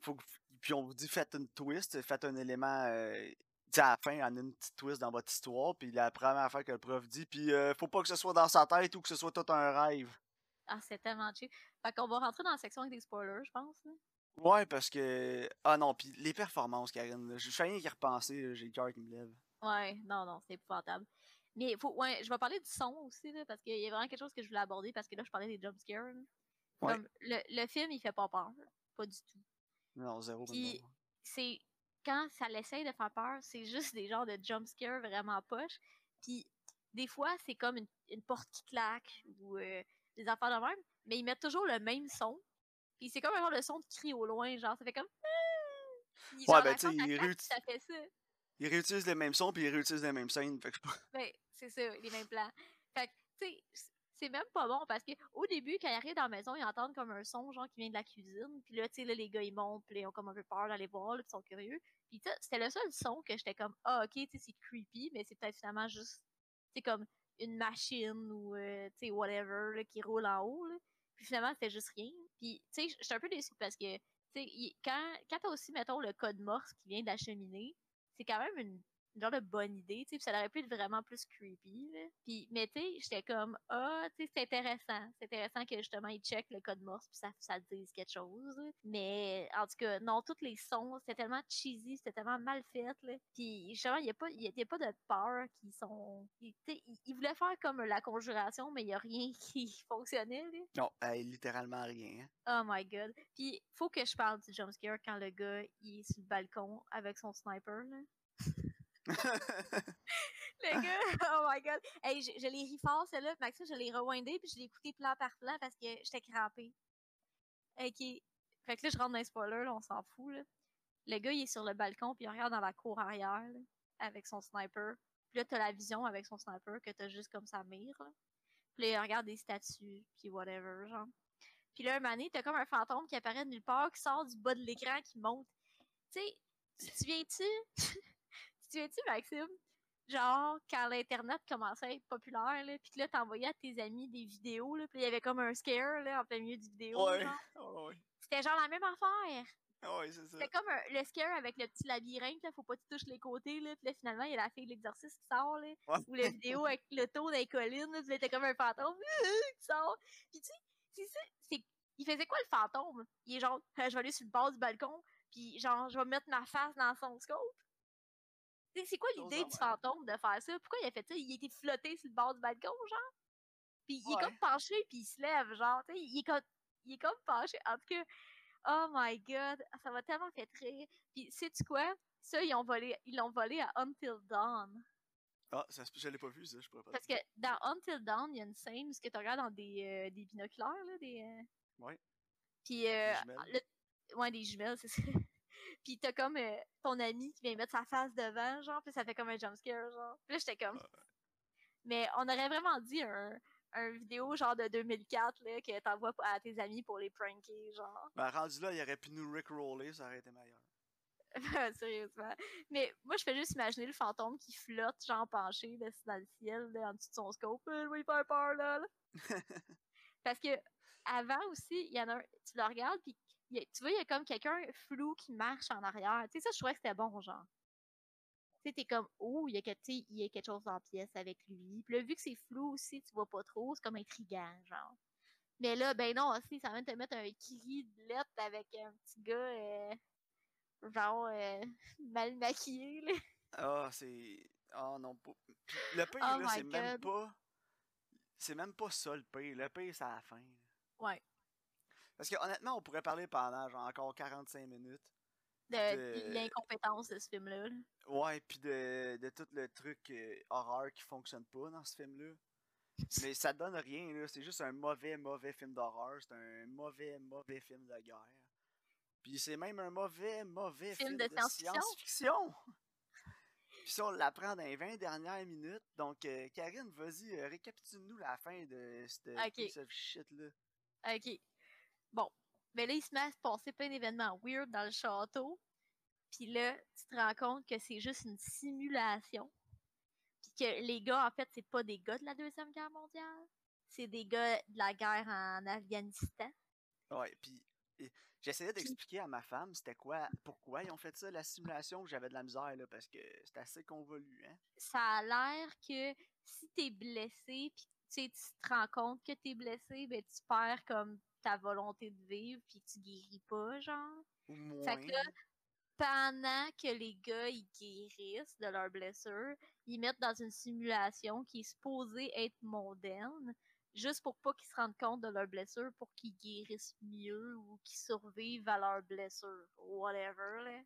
faut que- puis on vous dit faites une twist, faites un élément, euh, à la fin, en une petite twist dans votre histoire. Puis la première affaire que le prof dit, puis euh, faut pas que ce soit dans sa tête ou que ce soit tout un rêve. Ah, c'est tellement chill. Fait qu'on va rentrer dans la section avec des spoilers, je pense. là. Ouais, parce que. Ah non, puis les performances, Karine. Je fais rien qu'y repenser, là, j'ai le cœur qui me lève. Ouais, non, non, c'est épouvantable. Mais faut, ouais, je vais parler du son aussi, là, parce qu'il y a vraiment quelque chose que je voulais aborder, parce que là, je parlais des jump scares. là. Ouais. Comme, le, le film, il fait pas peur. Pas du tout. Non, zéro. Puis c'est quand ça l'essaye de faire peur, c'est juste des genres de jump scare vraiment poche. Puis des fois, c'est comme une, une porte qui claque ou euh, des affaires de même, mais ils mettent toujours le même son. Puis c'est comme un genre de son de cri au loin, genre ça fait comme Puis, Ouais, ben, tu sais, porte, elle ils réutilisent les mêmes sons puis ils réutilisent les mêmes scènes. Fait que. Ben, c'est ça, les mêmes plans. Fait que, tu sais, c'est même pas bon parce que au début, quand ils arrivent dans la maison, ils entendent comme un son, genre, qui vient de la cuisine. Puis là, tu sais, là, les gars, ils montent, puis ils ont comme un peu peur d'aller voir, là, ils sont curieux. Puis c'était le seul son que j'étais comme, ah, ok, tu sais, c'est creepy, mais c'est peut-être finalement juste, tu sais, comme une machine ou, euh, tu sais, whatever, là, qui roule en haut. Puis finalement, c'était juste rien. Puis, tu sais, j'étais un peu déçue parce que, tu sais, quand, quand t'as aussi, mettons, le code morse qui vient de la cheminée, c'est quand même une, une genre de bonne idée, tu sais, ça aurait pu être vraiment plus creepy, là. Puis, mais tu sais, j'étais comme, ah, tu sais, c'est intéressant. C'est intéressant que justement, ils checkent le code morse puis ça, ça dise quelque chose. Mais, en tout cas, non, tous les sons, c'était tellement cheesy, c'était tellement mal fait, là. Puis, justement, il n'y a, pas- il y a, y pas de peur qui sont. ils- Tu sais, ils ils voulaient faire comme la conjuration, mais il n'y a rien qui fonctionnait, là. Non, hey, littéralement rien. hein. Oh my god. Puis, faut que je parle du jumpscare quand le gars, il est sur le balcon avec son sniper, là. Le gars, oh my god. Hey, je, je l'ai ri fort, celle-là. Maxime, je l'ai rewindé, puis je l'ai écouté plan par plan parce que j'étais crampée. Ok. Fait que là, je rentre dans les spoilers, là, on s'en fout, là. Le gars, il est sur le balcon, puis il regarde dans la cour arrière, avec son sniper. Puis là, t'as la vision avec son sniper que t'as juste comme sa mire, là. Puis là, il regarde des statues, puis whatever, genre. Puis là, un moment t'as comme un fantôme qui apparaît de nulle part, qui sort du bas de l'écran, qui monte. Tu sais, tu te souviens-tu? tu te souviens-tu, Maxime? Genre, quand l'Internet commençait à être populaire, là, pis que là, t'envoyais à tes amis des vidéos, là, pis il y avait comme un scare, là, en plein milieu du vidéo, Ouais. genre. Ouais. C'était genre la même affaire. Ouais, c'est ça. C'était comme un- le scare avec le petit labyrinthe, là, faut pas que tu touches les côtés, là, pis là, finalement, il y a la fille de l'exorciste qui sort, là, Ouais. ou la vidéo avec le taux des collines, là, pis là, t'es comme un fantôme qui sort. Pis tu sais, c'est c'est... Il faisait quoi, le fantôme? Il est genre, Euh, je vais aller sur le bord du balcon, puis genre, je vais mettre ma face dans son scope. C'est quoi l'idée du fantôme de faire ça? Pourquoi il a fait ça? Il était flotté sur le bord du balcon, genre? Puis il est Ouais. comme penché, puis il se lève, genre, tu sais, il est comme, il est comme penché. En tout cas, oh my god, ça m'a tellement fait rire. Puis sais-tu quoi? Ça, ils ont volé, ils l'ont volé à Until Dawn. Ah, ça, je l'ai pas vu, ça, je pourrais pas. Parce que dans Until Dawn, il y a une scène où ce que tu regardes dans des, euh, des binoculaires, là, des... euh, Ouais. Puis, euh, jumelles. le- ouais, des jumelles, c'est ça. Puis t'as comme euh, ton ami qui vient mettre sa face devant, genre, puis ça fait comme un jumpscare, genre. Puis là, j'étais comme... Mais on aurait vraiment dit un, un vidéo genre de 2004, là, que t'envoies à tes amis pour les pranker, genre. Ben, rendu là, il aurait pu nous rickroller, ça aurait été meilleur. Sérieusement. Mais moi, je fais juste imaginer le fantôme qui flotte, genre penché là, dans le ciel, là, en dessous de son scope. Euh, lui faire peur, là. là. Parce que avant aussi, il y en a un, tu le regardes, puis y a- tu vois, il y a comme quelqu'un flou qui marche en arrière. Tu sais, ça, je trouvais que c'était bon, genre. Tu sais, t'es comme, oh, il y, a, y a quelque chose en pièce avec lui. Puis là, vu que c'est flou aussi, tu vois pas trop, c'est comme intriguant, genre. Mais là, ben non, aussi, ça vient de te mettre un cri de lettre avec un petit gars, euh, genre, euh, mal maquillé, là. Ah, c'est. Ah non, pas. Puis le pire, Oh là, c'est même pas. C'est même pas ça le pire. Le pire, c'est à la fin. là. Ouais. Parce que honnêtement, on pourrait parler pendant genre encore 45 minutes. De, l'incompétence de ce film-là. là. Ouais, puis de, de tout le truc euh, horreur qui fonctionne pas dans ce film-là. Mais ça donne rien, là. C'est juste un mauvais, mauvais film d'horreur. C'est un mauvais, mauvais film de guerre. Puis c'est même un mauvais, mauvais Film film, de de, science-fiction. Puis ça, on l'apprend dans les 20 dernières minutes. Donc, euh, Karine, vas-y, euh, récapitule-nous la fin de cette Ok. piece of shit-là. Ok. Bon. Mais là, il se met à se passer plein d'événements weird dans le château. Puis là, tu te rends compte que c'est juste une simulation. Puis que les gars, en fait, c'est pas des gars de la Deuxième Guerre mondiale. C'est des gars de la guerre en Afghanistan. Ouais, puis euh, j'essayais d'expliquer à ma femme c'était quoi, pourquoi ils ont fait ça, la simulation. J'avais de la misère, là, parce que c'est assez convolu, hein. Ça a l'air que si t'es blessé, puis tu sais, tu te rends compte que t'es blessé, ben tu perds comme ta volonté de vivre, puis tu guéris pas, genre. Moins. Fait que là, pendant que les gars ils guérissent de leurs blessures, ils mettent dans une simulation qui est supposée être mondaine, juste pour pas qu'ils se rendent compte de leurs blessures, pour qu'ils guérissent mieux ou qu'ils survivent à leurs blessures. Whatever, là.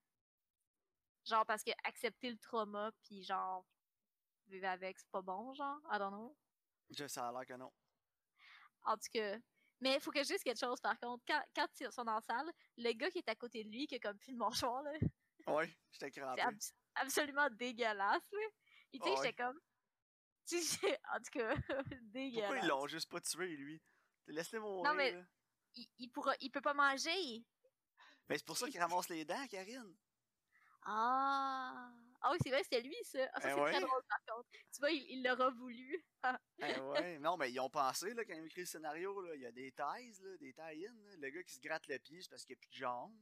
Genre, parce que accepter le trauma, puis genre, vivre avec, c'est pas bon, genre. I don't know. Je, ça a l'air que non. En tout cas. Mais il faut que je dise quelque chose, par contre. Quand, quand ils sont dans la salle, le gars qui est à côté de lui, qui a comme plus le mouchoir, là. Ouais, j'étais crampé. C'est abs- absolument dégueulasse, là. Et tu sais, Ouais. j'étais comme. Tu sais, en tout cas, dégueulasse. Pourquoi ils l'ont juste pas tué, lui? Laisse-le mourir. mais- là. Il, il pourra, il peut pas manger. Ben, c'est pour ça qu'il ramasse les dents, Karine. Ah! Ah oui, c'est vrai, c'était lui, ça. Ah, ça, Eh c'est ouais. très drôle, par contre. Tu vois, il l'aura voulu. Eh ouais, non, mais ils ont pensé, là, quand ils ont écrit le scénario, là, il y a des ties, là, des tie-in, là. Le gars qui se gratte le pied, c'est parce qu'il n'y a plus de jambes.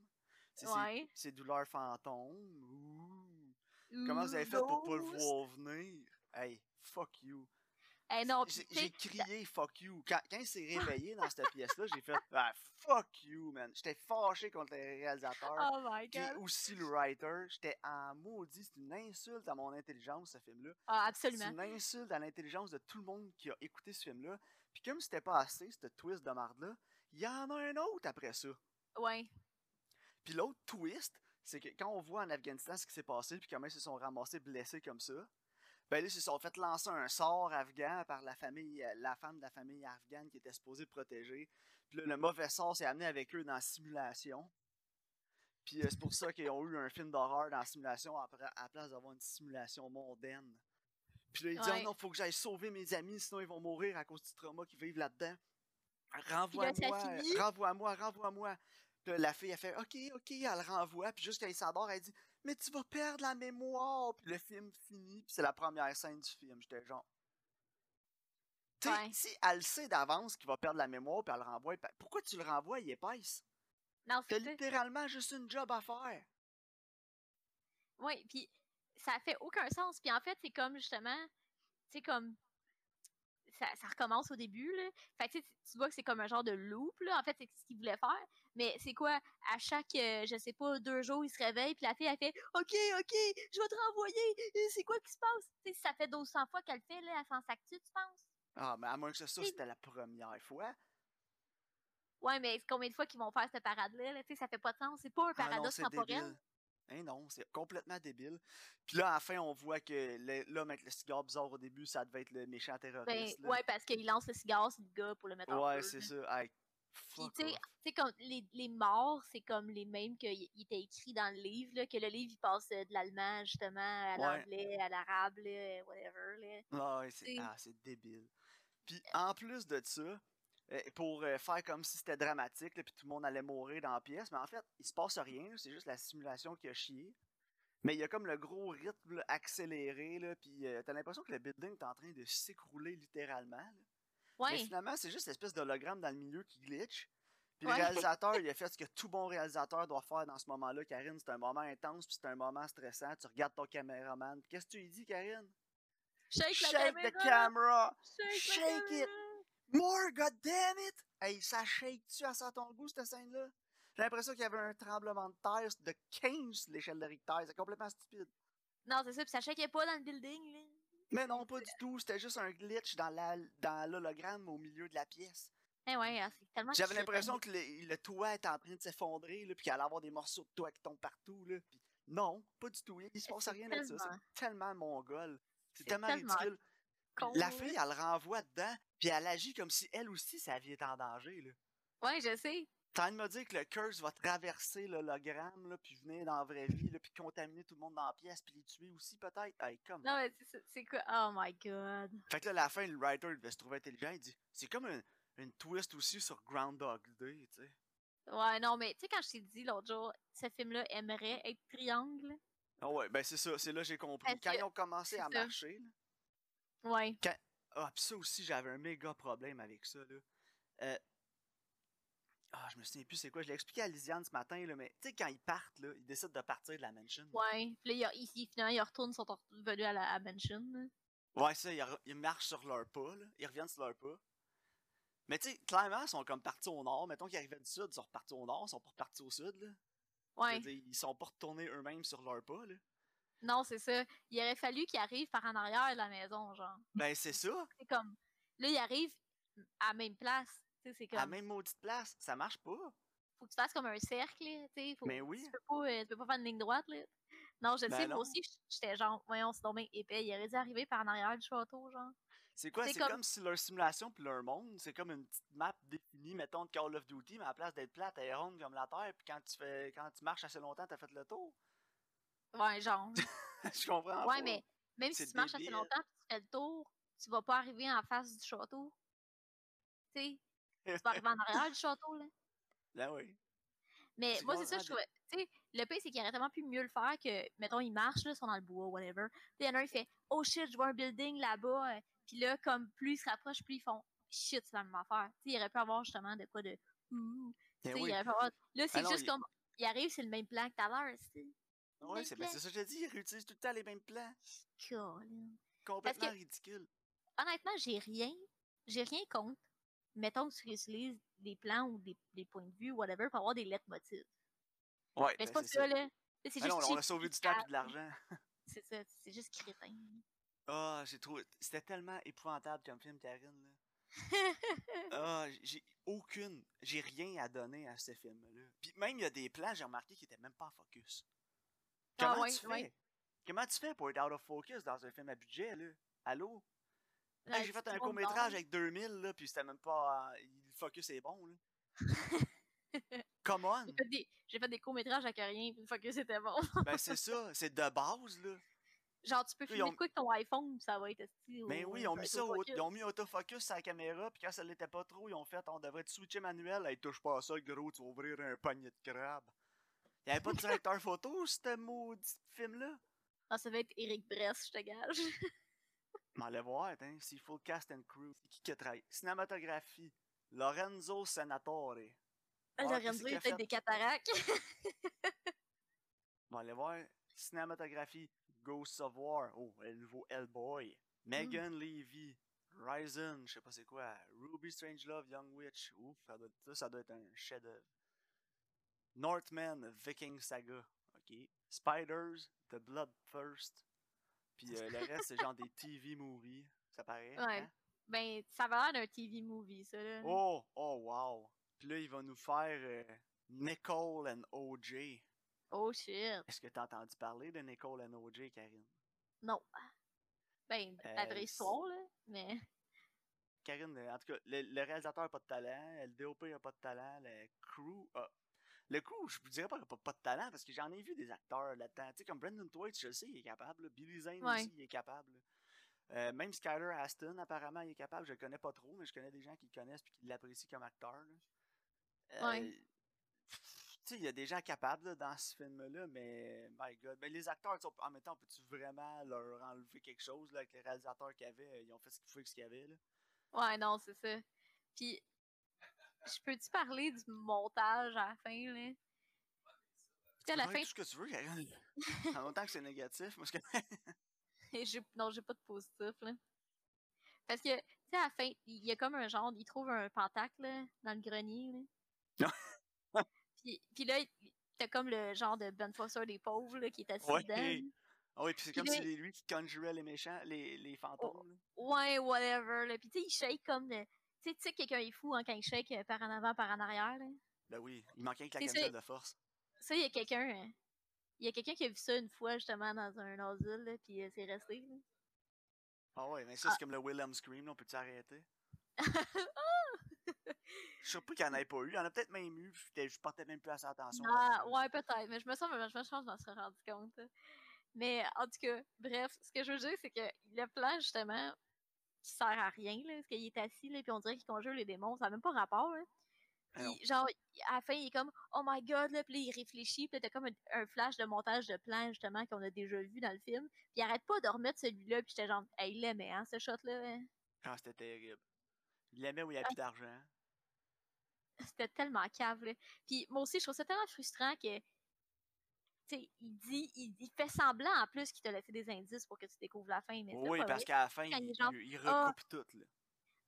C'est Ouais. ses, douleurs fantômes. Ouh. Comment vous avez fait pour pas le voir venir? Hey, fuck you. Eh non, J'ai crié fuck you. Quand, quand il s'est réveillé dans cette pièce-là, j'ai fait ah, fuck you, man. J'étais fâché contre le réalisateur. Oh my god. aussi le writer. J'étais en maudit. C'est une insulte à mon intelligence, ce film-là. Ah, C'est absolument. une insulte à l'intelligence de tout le monde qui a écouté ce film-là. Puis comme c'était pas assez, ce twist de marde-là, il y en a un autre après ça. Ouais. Puis l'autre twist, c'est que quand on voit en Afghanistan ce qui s'est passé, puis comment ils se sont ramassés blessés comme ça, ben là, ils se sont fait lancer un sort afghan par la famille, euh, la femme de la famille afghane qui était supposée protéger. Puis là, le mauvais sort s'est amené avec eux dans la simulation. Puis euh, c'est pour ça qu'ils ont eu un film d'horreur dans la simulation après, à la place d'avoir une simulation mondaine. Puis là, il dit Ouais. oh non, faut que j'aille sauver mes amis, sinon ils vont mourir à cause du trauma qu'ils vivent là-dedans. Renvoie-moi, renvoie-moi, renvoie-moi. Puis là, la fille, a fait OK, OK, elle le renvoie. Puis juste quand il s'endort, elle dit Mais tu vas perdre la mémoire. Puis le film finit, puis c'est la première scène du film. J'étais genre. Tu sais, Ouais. si elle sait d'avance qu'il va perdre la mémoire, puis elle le renvoie, pourquoi tu le renvoies, il est épaisse? Non, T'as c'est littéralement juste une job à faire. Oui, puis ça fait aucun sens. Puis en fait, c'est comme justement, sais, comme ça, ça recommence au début, là. Fait que tu vois que c'est comme un genre de loop, là. En fait, c'est ce qu'il voulait faire. Mais c'est quoi, à chaque, euh, je sais pas, deux jours, il se réveille, puis la fille, elle fait OK, OK, je vais te renvoyer. C'est quoi qui se passe? Tu sais, ça fait 1200 fois qu'elle le fait, là, elle s'en sac-tu, tu penses? Ah, mais à moins que ce soit, c'était la première fois. Ouais, mais combien de fois qu'ils vont faire cette parade-là? Là? Tu sais, ça fait pas de sens. C'est pas un Ah non, paradoxe temporel. Hein, non, c'est complètement débile. Puis là, à la fin, on voit que l'homme avec le cigare bizarre au début, ça devait être le méchant Ben, terroriste. là. ouais, parce qu'il lance le cigare sur le gars pour le mettre en Ouais, c'est ça. Hey, Puis, tu sais, comme les, les morts, c'est comme les mêmes qu'il était écrit dans le livre, là, que le livre, il passe euh, de l'allemand, justement, à Ouais. l'anglais, à l'arabe, whatever, là. Ah, ouais, c'est ah, débile. Puis en plus de ça, pour euh, faire comme si c'était dramatique, là, puis tout le monde allait mourir dans la pièce, mais en fait, il se passe rien, c'est juste la simulation qui a chié. Mais il y a comme le gros rythme là, accéléré, là, puis euh, t'as l'impression que le building est en train de s'écrouler littéralement. là. Mais Ouais, finalement, c'est juste l'espèce d'hologramme dans le milieu qui glitch. Puis Ouais. le réalisateur, il a fait ce que tout bon réalisateur doit faire dans ce moment-là, Karine. C'est un moment intense, puis c'est un moment stressant. Tu regardes ton caméraman. Qu'est-ce que tu lui dis, Karine? shake, la Shake the camera! Shake, Shake la it! caméra! More, goddammit! Hey, ça shake-tu à ça ton goût, cette scène-là? J'ai l'impression qu'il y avait un tremblement de terre de 15 sur l'échelle de Richter. C'est complètement stupide. Non, c'est ça, puis ça shakeait pas dans le building, là. Mais non, pas du tout. C'était juste un glitch dans la- dans l'hologramme au milieu de la pièce. Eh ouais, ah, c'est tellement J'avais l'impression que le, le toit était en train de s'effondrer, là, puis qu'il allait avoir des morceaux de toit qui tombent partout. Là, puis non, pas du tout. Il se passe C'est rien de ça. C'est tellement mongol. C'est C'est tellement, tellement ridicule. Con, La fille, elle le renvoie dedans, puis elle agit comme si elle aussi, sa vie est en danger. Là. Ouais, je sais. T'as envie de me dire que le curse va traverser l'hologramme, là, puis venir dans la vraie vie, là, puis contaminer tout le monde dans la pièce, puis les tuer aussi, peut-être? Hey, Non, mais c'est- quoi? Oh my god. Fait que là, à la fin, le writer il devait se trouver intelligent. Il dit c'est comme un- une twist aussi sur Groundhog Day, tu sais. Ouais, non, mais tu sais, quand je t'ai dit l'autre jour, ce film-là aimerait être triangle. Ah ouais, ben c'est ça, c'est là que j'ai compris. Parce Quand que- ils ont commencé à ça. marcher, là, Ouais. ah, pis ça aussi, j'avais un méga problème avec ça, là. Euh, Ah, je me souviens plus c'est quoi. Je l'ai expliqué à Lisiane ce matin, là, mais tu sais, quand ils partent, là, ils décident de partir de la mansion. Ouais. Puis là, il, il- finalement, ils retournent, sont revenus à la à Mansion. là. Ouais, ça, ils, marchent sur leurs pas, là. Ils reviennent sur leurs pas. Mais tu sais, clairement, ils sont comme partis au nord. Mettons qu'ils arrivaient du sud, ils sont repartis au nord, ils sont pas repartis au sud, là. Ouais. dire, ils sont pas retournés eux-mêmes sur leurs pas, là. Non, c'est ça. Il aurait fallu qu'ils arrivent par en arrière de la maison, genre. Ben, c'est ça. C'est comme. Là, ils arrivent, à la même place. C'est À la comme. même maudite place, ça marche pas. Faut que tu fasses comme un cercle, là, tu sais. faut- Mais oui. Tu peux, pas, euh, tu peux pas faire une ligne droite, là. Non, je le Ben sais, non. moi aussi, j'étais genre, voyons, c'est bien épais. Il aurait dû arriver par en arrière du château, genre. C'est quoi? C'est C'est comme- comme... si leur simulation puis leur monde, c'est comme une petite map définie, mettons, de Call of Duty, mais à la place d'être plate, elle est ronde comme la Terre, puis quand tu fais quand tu marches assez longtemps, t'as fait le tour. Ouais, genre. Je comprends ouais, pas. mais même si tu marches assez longtemps et tu fais le tour, tu vas pas arriver en face du château. Tu sais, tu vas arriver en arrière du château, là. Là, Ben oui. Mais moi, c'est ça, je carrément trouvais. Tu sais, le pire, c'est qu'il aurait tellement pu mieux le faire que, mettons, ils marchent, là, ils sont dans le bois, whatever. Puis il y en a un, il fait Oh shit, je vois un building là-bas. euh, Puis là, comme plus ils se rapprochent, plus ils font Shit, c'est la même affaire. Tu sais, il aurait pu avoir justement de quoi de. Ouh. Tu Ben sais, oui. il aurait pu avoir. Là, c'est non, juste il- comme. Il arrive, c'est le même plan que tout à l'heure, c'est ben, c'est ça que je dis, ils réutilisent tout le temps les mêmes plans. Complètement que- ridicule. honnêtement, j'ai rien, j'ai rien contre. Mettons que tu utilises des plans ou des, des points de vue, whatever, pour avoir des lettres motifs. Ouais, Mais ben, c'est pas c'est ça, là. C'est Ben juste non, on a sauvé du temps et de l'argent. C'est ça, c'est juste crétin. Ah, j'ai trouvé. C'était tellement épouvantable comme film, Karine, là. Ah, j'ai aucune. J'ai rien à donner à ce film-là. Puis même, il y a des plans, j'ai remarqué, qui étaient même pas en focus. Ah Comment ouais, tu fais? Comment tu fais pour être out of focus dans un film à budget, là? Allô? Hey, Ouais, j'ai fait un court-métrage avec 2000, là, puis c'était même pas. euh, le focus est bon, là. Come on! J'ai fait des, fait des courts-métrages avec rien, puis une fois que c'était bon. ben, c'est ça, c'est de base, là. Genre, tu peux filmer ont- quoi avec ton iPhone, puis ça va être esti. Ben oui, ils ont mis ça, au focus. ils ont mis autofocus sur la caméra, puis quand ça l'était pas trop, ils ont fait, on devrait te switcher manuel, hey, touche pas à ça, gros, tu vas ouvrir un panier de crabes. Il y avait pas de directeur photo, ce maudit film-là? Ah, ça va être Eric Bress, je te gage. Mais allez voir, hein, c'est full cast and crew. C'est qui qui a travaillé? Cinématographie, Lorenzo Senatore. Ah, Lorenzo, il a fait? des cataractes. Bon, allez voir. Cinématographie, Ghosts of War. Oh, le nouveau Hellboy. Megan Levy. Ryzen, je sais pas c'est quoi. Ruby Strangelove, Young Witch. Ouf, ça doit, ça, ça doit être un chef-d'œuvre. Northman, Viking Saga. Ok. Spiders, The Bloodthirst. Puis euh, le reste, c'est genre des TV movies. Ça paraît. Ouais. hein? ben, ça va l'air d'un TV movie, ça, là. Oh, oh, wow. Puis là, il va nous faire euh, Nicole and OJ. Oh shit. Est-ce que t'as entendu parler de Nicole and OJ, Karine? Non. Ben, la vraie Euh, histoire, là. Mais. Karine, euh, en tout cas, le, le réalisateur n'a pas de talent, le DOP n'a pas de talent, le crew a... Le crew, je vous dirais pas qu'il n'a pas, pas de talent, parce que j'en ai vu des acteurs là-dedans. Tu sais, comme Brendan Thwaites, je le sais, il est capable. là. Billy Zane Ouais. aussi, il est capable. Euh, même Skyler Aston, apparemment, il est capable. Je le connais pas trop, mais je connais des gens qui le connaissent et qui l'apprécient comme acteur. Euh, Ouais. Tu sais, il y a des gens capables là, dans ce film-là, mais my god. Mais les acteurs, en même temps, peux-tu vraiment leur enlever quelque chose là, avec les réalisateurs qu'il y avait? Ils ont fait ce qu'il faut avec ce qu'il y avait. Là. Ouais, non, c'est ça. Puis, je peux-tu parler du montage à la fin, là? Puis à la fin, tout ce que tu veux, Karine. en même temps que c'est négatif, parce que non, j'ai pas de positif, là. Parce que, tu sais, à la fin, il y a comme un genre, il trouve un pentacle, là, dans le grenier, là. puis, puis là, t'as comme le genre de Ben Foster des pauvres, là, qui est assis Ouais. dedans. Ah oui, puis c'est comme si c'est lui qui conjurait les méchants, les, les fantômes. là. Ouais, whatever, là. Puis tu sais, il shake comme de... Tu sais, tu sais que quelqu'un est fou hein, quand il shake euh, par en avant, par en arrière, là. Ben oui, il manquait que la camisole de force. Ça, il y a quelqu'un... euh, Il y a quelqu'un qui a vu ça une fois, justement, dans un asile, là, puis euh, c'est resté, là. Ah ouais, mais ça, Ah. c'est comme le Willem Scream, là, on peut-tu arrêter? Je suis surpris qu'il n'y en ait pas eu. Il y en a peut-être même eu, je portais même plus assez attention. Ah, ouais, peut-être, mais je me sens, je me sens, je m'en serais rendu compte. là. Mais en tout cas, bref, ce que je veux dire, c'est que le plan, justement, qui sert à rien, là, parce qu'il est assis, là, puis on dirait qu'il conjure les démons, ça n'a même pas rapport, là. Ah non. Puis, genre, à la fin, il est comme, oh my god, là, puis là, il réfléchit, puis là, t'as comme un, un flash de montage de plan, justement, qu'on a déjà vu dans le film. Puis il arrête pas de remettre celui-là, puis j'étais genre, hey, il l'aimait, hein, ce shot-là. hein. Ah, c'était terrible. Il l'aimait où il n'y a plus d'argent. C'était tellement cave, là. Puis moi aussi, je trouve ça tellement frustrant que, tu sais, il dit, il, il fait semblant, en plus, qu'il t'a laissé des indices pour que tu découvres la fin, mais c'est Oui, parce qu'à la fin, il, il est genre, il- il Ah. recoupe tout. Là.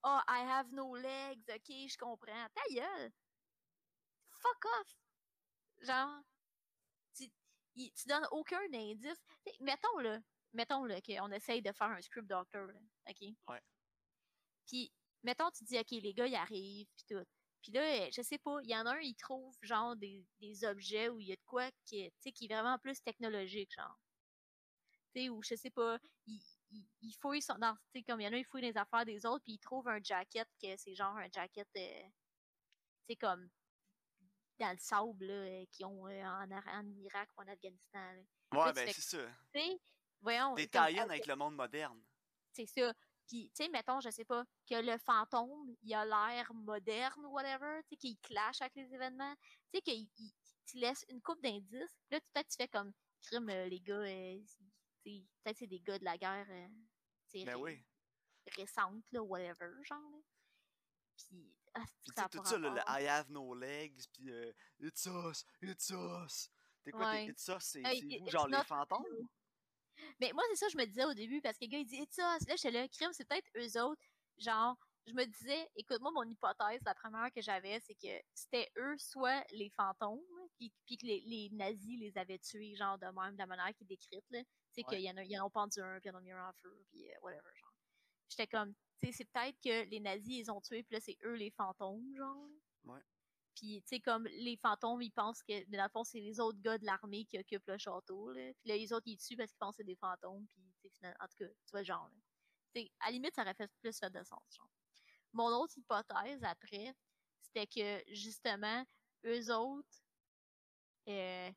Oh, I have no legs, ok, je comprends. Ta gueule! Fuck off! Genre, tu, donnes aucun indice. T'sais, mettons là, mettons là, qu'on essaye de faire un script doctor, là, ok? Ouais. Puis, mettons, tu dis, OK, les gars, ils arrivent, puis tout. Puis là, je sais pas, il y en a un, il trouve genre des, des objets où il y a de quoi qui, qui est vraiment plus technologique, genre. Tu sais, ou je sais pas, il, il, il fouille son, dans, comme il y en a, il fouille les affaires des autres, puis il trouve un jacket que c'est genre un jacket, euh, tu comme dans le sable, là, qu'ils ont euh, en, en, Irak ou en Afghanistan. Là. Ouais, ben c'est ça. Voyons. Des tie avec le monde moderne. C'est ça. Puis, tu sais, mettons, je sais pas, que le fantôme, il a l'air moderne ou whatever, tu sais, qu'il clash avec les événements. Tu sais, qu'il tu laisse une coupe d'indices. Là, peut-être tu fais comme crime, euh, les gars, euh, peut-être c'est des gars de la guerre euh, ben oui. récente, là, whatever, genre. Là. Puis, ah, puis ça tout ça, là, le I have no legs, puis euh, it's us, it's us. T'es quoi, ouais. it's us, c'est vous, genre les fantômes? Mais moi, c'est ça que je me disais au début, parce que le gars, il dit us. Là, j'étais là, crime, c'est peut-être eux autres. Genre, je me disais, écoute-moi, mon hypothèse, la première que j'avais, c'est que c'était eux, soit les fantômes, puis, puis que les, les, nazis les avaient tués, genre, de même, de la manière qui est décrite, là. Tu sais, qu'il y en a, ils en ont pendu un, puis ils en ont mis un en feu, puis uh, whatever, genre. J'étais comme, tu sais, c'est peut-être que les nazis, ils ont tué, puis là, c'est eux les fantômes, genre. Ouais. Puis, tu sais, comme les fantômes, ils pensent que, mais dans le fond, c'est les autres gars de l'armée qui occupent le château, là. Puis là, les autres, ils tuent parce qu'ils pensent que c'est des fantômes, puis, tu sais, en tout cas, tu vois le genre, là. sais, à la limite, ça aurait fait plus fait de sens, genre. Mon autre hypothèse, après, c'était que, justement, eux autres, euh...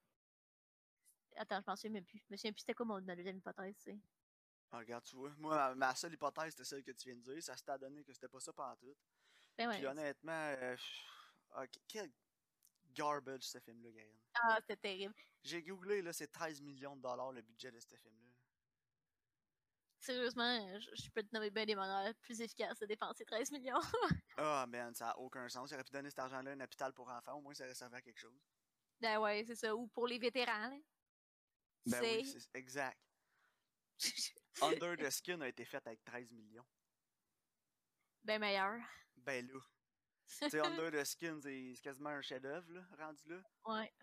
Attends, je m'en souviens même plus. Je me souviens plus c'était quoi mon, ma deuxième hypothèse, tu sais. Ah, regarde, tu vois. Moi, ma seule hypothèse, c'était celle que tu viens de dire. Ça s'était donné que c'était pas ça pendant tout. Ben ouais. Puis honnêtement, euh, oh, quel garbage ce film-là, Gaëlle. Ah, c'était terrible. J'ai googlé, là, c'est 13 millions de dollars le budget de ce film-là. Sérieusement, je, je, peux te nommer bien des manières plus efficaces de dépenser 13 millions. Ah, oh, man, ça n'a aucun sens. J'aurais pu donner cet argent-là à un hôpital pour enfants, au moins ça aurait servi à quelque chose. Ben ouais, c'est ça. Ou pour les vétérans, là. Ben oui, c'est exact. Under the Skin a été fait avec 13 millions. Ben meilleur. Ben là. Sais, Under the Skin, c'est quasiment un chef-d'œuvre, rendu là. Ouais.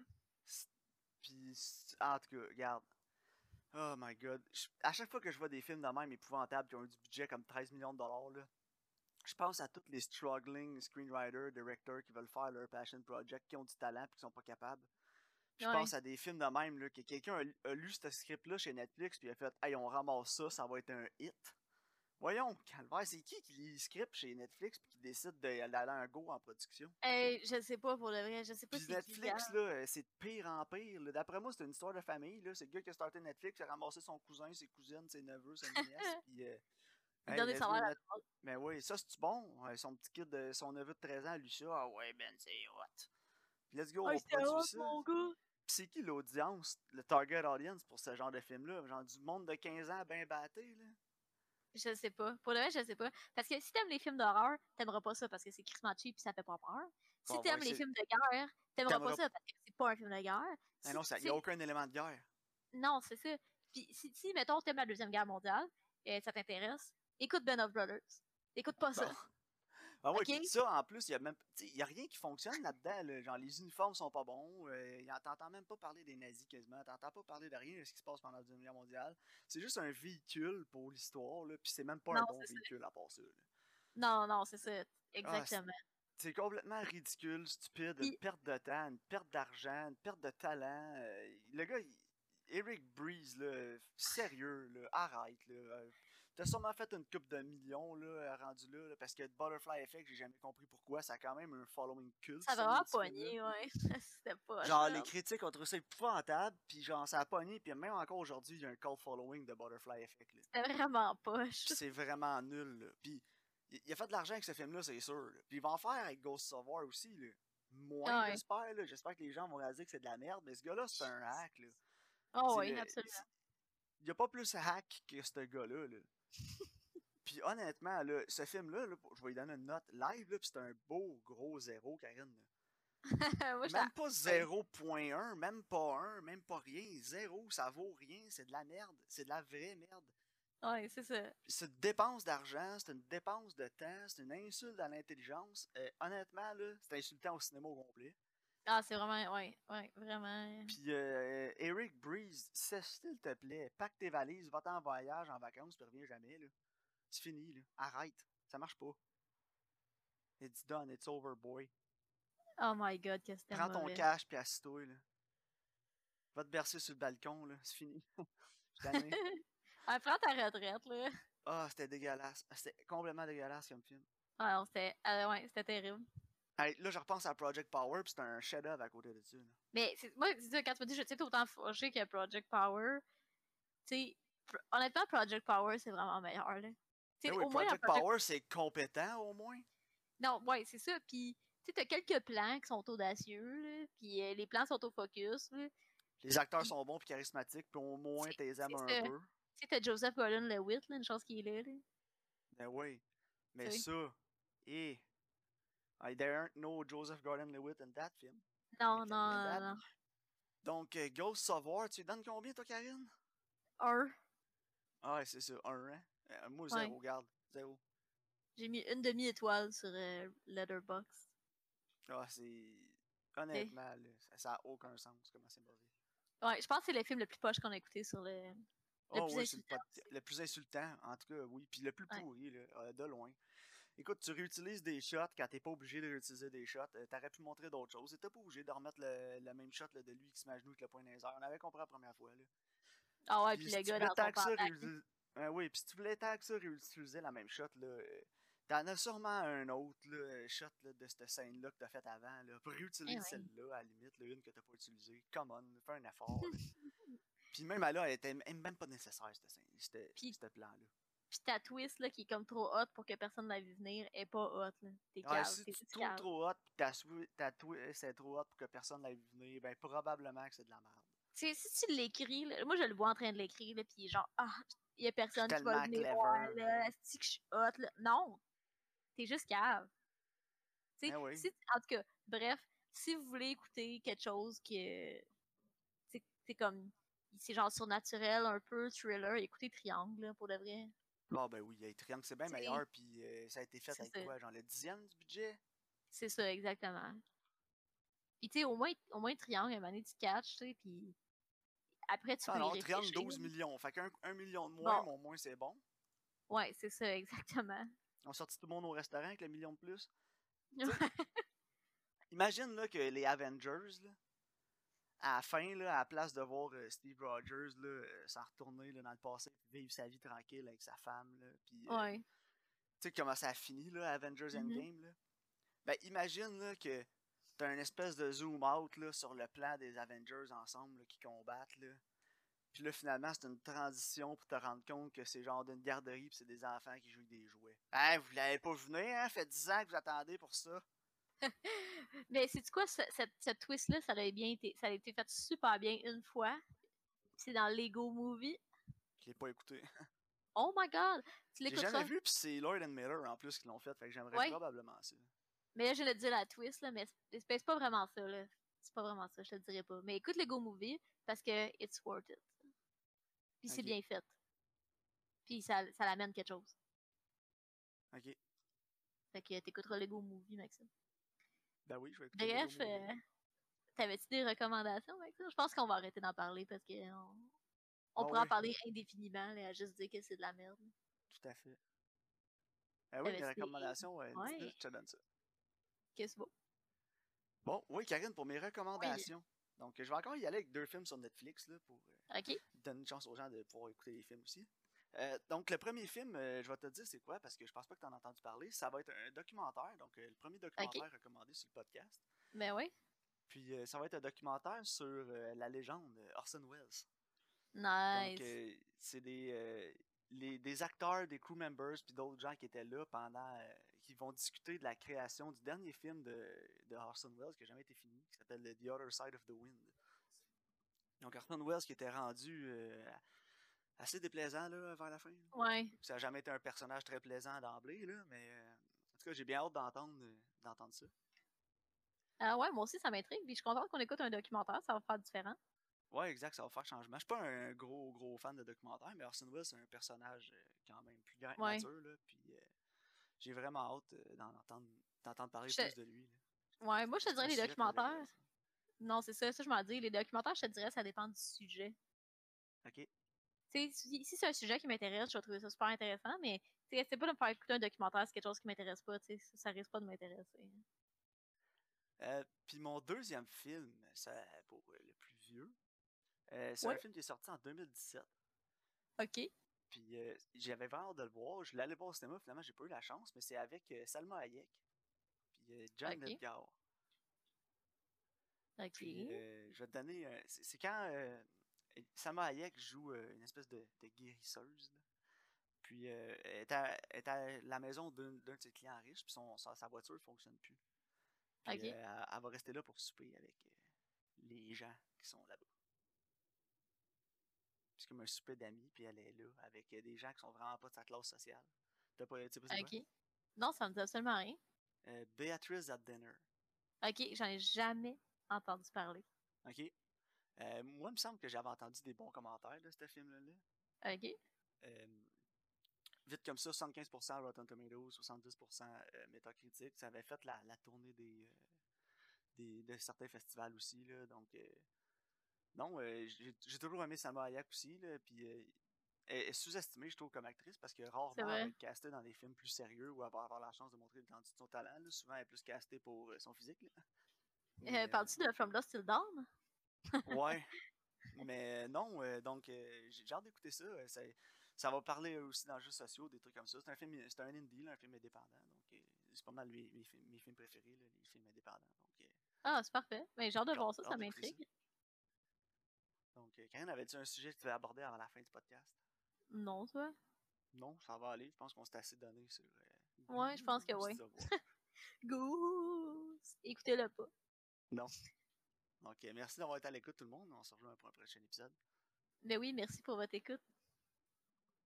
Puis, en tout cas, regarde. Oh my god. à chaque fois que je vois des films de même épouvantables qui ont eu du budget comme 13 millions de dollars, là, je pense à tous les struggling screenwriters, directors qui veulent faire leur passion project, qui ont du talent et qui sont pas capables. Je pense à des films de même, là, que quelqu'un a, a, lu ce script-là chez Netflix, puis a fait Hey, on ramasse ça, ça va être un hit. Voyons, Calvaire, c'est qui qui lit le script chez Netflix puis qui décide d'aller un go en production? Hey, je sais pas pour le vrai, je sais pas si Netflix, là, euh, c'est de pire en pire. D'après moi, c'est une histoire de famille. C'est le gars qui a starté Netflix, qui a ramassé son cousin, ses cousines, ses neveux, ses nièces, puis. Euh, hey, sa mère Mais oui, ça c'est bon? Son petit kid, de, son neveu de 13 ans, lui ça, ah ouais, ben c'est hot. Puis let's go, on produit ça. Mon gars c'est qui l'audience, le target audience pour ce genre de film-là? Genre du monde de 15 ans bien batté, là? Je sais pas. Pour le vrai, je sais pas. Parce que si t'aimes les films d'horreur, t'aimeras pas ça parce que c'est Chris cheap pis ça fait pas peur. Si t'aimes les films de guerre, t'aimeras pas ça parce que c'est pas un film de guerre. Mais non, il n'y a aucun élément de guerre. Non, c'est ça. Puis si, si mettons, t'aimes la Deuxième Guerre mondiale, et ça t'intéresse, écoute Ben of Brothers. Écoute pas ça. Ah ouais, okay. ça, en plus, il y a même y a rien qui fonctionne là-dedans. Genre, les uniformes sont pas bons. Euh, T'entends même pas parler des nazis quasiment. T'entends pas parler de rien de ce qui se passe pendant la Deuxième Guerre mondiale. C'est juste un véhicule pour l'histoire, puis c'est même pas non, un bon véhicule ça. à part ça. Là. Non, non, c'est ça. Exactement. Ah, c'est complètement ridicule, stupide, une perte de temps, une perte d'argent, une perte de talent. Euh, le gars, il, Eric Breeze, là, sérieux, là, arrête. Là, euh, T'as sûrement fait une coupe de millions là, rendu là, là, parce que Butterfly Effect, j'ai jamais compris pourquoi, ça a quand même un following culte. Ça va avoir pogné, ouais. C'était pas. Genre, les critiques ont trouvé ça épouvantable, puis genre, ça a pogné, puis même encore aujourd'hui, il y a un cult following de Butterfly Effect. C'est vraiment poche. c'est vraiment nul, là. Puis il a fait de l'argent avec ce film-là, c'est sûr. Puis il va en faire avec Ghost of War aussi, là. Moins, ouais. j'espère, J'espère que les gens vont réaliser que c'est de la merde, mais ce gars-là, c'est un hack, là. Oh oui, absolument. Il n'y a pas plus hack que ce gars-là, là. Puis honnêtement, là, ce film-là, je vais lui donner une note live, là, puis c'est un beau gros zéro, Karine. même pas 0.1, même pas 1, même pas rien. Zéro, ça vaut rien, c'est de la merde. C'est de la vraie merde. Ouais, c'est ça. C'est une dépense d'argent, c'est une dépense de temps, c'est une insulte à l'intelligence. Euh, honnêtement, là, c'est insultant au cinéma au complet. Ah, c'est vraiment, ouais, ouais, vraiment. Puis euh, Eric Breeze, s'il te plaît, pack tes valises, va en voyage, en vacances, puis reviens jamais, là. C'est fini, là. Arrête. Ça marche pas. It's done, it's over, boy. Oh my god, qu'est-ce que c'était Prends ton cash puis assis-toi, là. Va te bercer sur le balcon, là. C'est fini. Ah, prends ta retraite, là. Ah, c'était dégueulasse. C'était complètement dégueulasse comme film. Ah non, c'était ah, ouais, c'était terrible. Hey, là, je repense à Project Power, puis c'est un chef-d'œuvre à côté de ça. Mais moi, quand tu me dis je suis autant forgé que Project Power, tu sais, pr- honnêtement, Project Power, c'est vraiment meilleur, là. Mais oui, au moins, dans Project Project- Power, c'est compétent, au moins. Non, ouais, c'est ça. Puis, tu sais, t'as quelques plans qui sont audacieux. Puis euh, les plans sont au focus, là. Les acteurs sont bons puis charismatiques, puis au moins, t'es aimes un ça. peu. Tu sais, t'as Joseph Gordon-Levitt, là, une chance qu'il est là, là. Ben oui. Mais Oui. ça, eh. I there aren't no Joseph Gordon-Levitt in that film. Non, non, non. Donc, euh, Ghost War, tu lui donnes combien, toi, Karine? Un. Ah, ouais, c'est ça, un, hein? Euh, moi, Ouais. zéro, regarde. Zéro. J'ai mis une demi-étoile sur euh, Letterboxd. Ah, c'est. Honnêtement, là, ça- ça a aucun sens, comment c'est basé. Ouais, je pense que c'est le film le plus poche qu'on a écouté sur le. Le Ah plus le, insultant pod- le plus insultant, en tout cas, oui. Puis le plus Ouais. pourri, là, euh, de loin. Écoute, tu réutilises des shots quand t'es pas obligé de réutiliser des shots. euh, T'aurais pu montrer d'autres choses. T'es pas obligé de remettre le, le même shot là, de lui qui se met à genoux avec le les airs. On avait compris la première fois. Là. Ah ouais, Puis puis si le gars dans son ça réutiliser- Ah oui, puis si tu voulais tant que ça réutiliser la même shot, là, euh, t'en as sûrement un autre là, shot là, de cette scène-là que t'as fait avant. Là, pour réutiliser Eh ouais. celle-là, à la limite, là, une que t'as pas utilisée. Come on, fais un effort. Puis même à là, elle était même pas nécessaire, cette scène, cette, Puis- ce plan-là. Puis ta twist, là, qui est comme trop hot pour que personne l'a vu venir, est pas hot, là. T'es Ouais, calme, si t'es tu trouves trop hot, pis ta, ta twist est trop hot pour que personne l'ait vu venir, ben probablement que c'est de la merde. Tu sais, si tu l'écris, là, moi je le vois en train de l'écrire, puis genre, ah, y a personne qui va venir clever. voir, là, que je suis hot, là? Non! T'es juste cave. Ben oui. si- en tout cas, bref, si vous voulez écouter quelque chose que. C'est c'est comme. C'est genre surnaturel, un peu thriller, écoutez Triangle, là, pour de vrai. Ah ben oui, hey, Triangle c'est bien meilleur, puis euh, ça a été fait avec ça. quoi, genre le dixième du budget? C'est ça, exactement. Puis tu sais, au moins, au moins Triangle, à un moment donné, tu catches, tu sais, puis après tu Ah peux y Triangle réfléchir. 12 millions, fait qu'un un million de moins, Bon. mais au moins c'est bon. Ouais, c'est ça, exactement. On sortit tout le monde au restaurant avec le million de plus. Imagine là que les Avengers, là, à la fin, là, à la place de voir euh, Steve Rogers là, euh, s'en retourner là, dans le passé, puis vivre sa vie tranquille avec sa femme, là, puis euh, ouais. tu sais comment ça a fini, là, Avengers Mhm. Endgame, là. Ben, imagine, là, que t'as une espèce de zoom out, là, sur le plan des Avengers ensemble, là, qui combattent, là. Puis là, finalement, c'est une transition pour te rendre compte que c'est genre d'une garderie pis c'est des enfants qui jouent avec des jouets. Hein, vous l'avez pas vu venir, hein? Fait 10 ans que vous attendez pour ça. Mais c'est quoi, ce- twist-là, ça a bien été, ça a été fait super bien une fois. C'est dans Lego Movie. Je l'ai pas écouté. Oh my god! Tu J'ai l'écoutes jamais ça? vu, pis c'est Lord and Miller en plus qui l'ont fait, fait que j'aimerais Ouais. probablement ça. Mais là, je vais te dire la twist, là, mais c'est pas vraiment ça, là. C'est pas vraiment ça, je te le dirais pas. Mais écoute Lego Movie, parce que it's worth it. Puis c'est bien fait. Puis ça, ça l'amène quelque chose. Ok. Fait que t'écouteras Lego Movie, Maxime. Ben oui, je vais écouter. Bref, euh, t'avais-tu des recommandations, Maxime? Je pense qu'on va arrêter d'en parler parce que on, on Ah pourra en parler indéfiniment, là, à juste dire que c'est de la merde. Tout à fait. Ah oui, des recommandations, ouais. Je te donne ça. Qu'est-ce beau? Bon, oui, Karine, pour mes recommandations. Donc, je vais encore y aller avec deux films sur Netflix, là, pour euh, donner une chance aux gens de pouvoir écouter les films aussi. Euh, donc, le premier film, euh, je vais te dire c'est quoi, parce que je pense pas que tu en as entendu parler. Ça va être un documentaire, donc euh, le premier documentaire recommandé sur le podcast. Ben oui. Puis, ça va être un documentaire sur la légende Orson Welles. Nice. Donc, c'est des, les, des acteurs, des crew members, puis d'autres gens qui étaient là pendant. qui vont discuter de la création du dernier film de, de Orson Welles qui n'a jamais été fini, qui s'appelle The Other Side of the Wind. Donc, Orson Welles qui était rendu assez déplaisant là, vers la fin. Ouais. Ça n'a jamais été un personnage très plaisant d'emblée, là, mais euh, en tout cas, j'ai bien hâte d'entendre euh, d'entendre ça. Ah ouais, moi aussi, ça m'intrigue. Puis je suis contente qu'on écoute un documentaire, ça va faire différent. Ouais, exact, ça va faire changement. Je suis pas un gros, gros fan de documentaire, mais Orson Welles, c'est un personnage euh, quand même plus grand Ouais. nature, là, puis euh, j'ai vraiment hâte euh, d'en entendre, d'entendre parler Je- plus de lui. là. Ouais, moi, je te dirais les documentaires. Non, c'est ça, ça, je m'en dis. Les documentaires, je te dirais, ça dépend du sujet. Ok. Si, si c'est un sujet qui m'intéresse, je vais trouver ça super intéressant, mais c'est pas de me faire écouter un documentaire, c'est quelque chose qui m'intéresse pas, ça, ça risque pas de m'intéresser. Euh, Puis mon deuxième film, ça, pour le plus vieux, euh, c'est un film qui est sorti en 2017. OK. Puis euh, j'avais vraiment hâte de le voir. Je l'allais voir au cinéma, finalement, j'ai pas eu la chance, mais c'est avec Salma Hayek. Puis John Ok. Edgar. OK. Puis je vais te donner. c'est quand Salma Hayek joue une espèce de, de guérisseuse. là. Puis euh, elle, est à, elle est à la maison d'un de ses clients riches, puis son, sa, sa voiture ne fonctionne plus. Puis euh, elle, elle va rester là pour souper avec euh, les gens qui sont là-bas. C'est comme un souper d'amis, puis elle est là avec euh, des gens qui sont vraiment pas de sa classe sociale. T'as pas, tu sais? OK. Non, ça me dit absolument rien. Euh, Beatrice at Dinner. OK, j'en ai jamais entendu parler. OK? Euh, moi, il me semble que j'avais entendu des bons commentaires de ce film-là. OK. Euh, vite comme ça, 75% Rotten Tomatoes, 70% euh, Metacritic. Ça avait fait la, la tournée des, euh, des, de certains festivals aussi. Là, donc, non, j'ai toujours aimé Salma Hayek aussi. Là, puis, euh, elle est sous-estimée, je trouve, comme actrice, parce que rarement elle être castée dans des films plus sérieux ou elle va avoir la chance de montrer l'étendue de son talent. là. Souvent, elle est plus castée pour son physique. Euh, Parles-tu de From Lost Till Dawn? Ouais. Mais non, euh, donc euh, j'ai hâte d'écouter ça. euh, ça. ça va parler aussi d'enjeux sociaux, des trucs comme ça. C'est un film, c'est un indie, là, un film indépendant. Donc euh, c'est pas mal mes, mes, films, mes films préférés, là, les films indépendants. Donc, euh, Ah, c'est parfait. Mais hâte de voir ça, ça m'intrigue. donc euh, Karine, avais-tu un sujet que tu veux aborder avant la fin du podcast? Non, toi? Non, ça va aller. Je pense qu'on s'est assez donné sur. euh, Ouais, je pense que oui. Goose! Écoutez-le pas. non. Donc, euh, merci d'avoir été à l'écoute, tout le monde. On se rejoint pour un prochain épisode. Mais oui, merci pour votre écoute.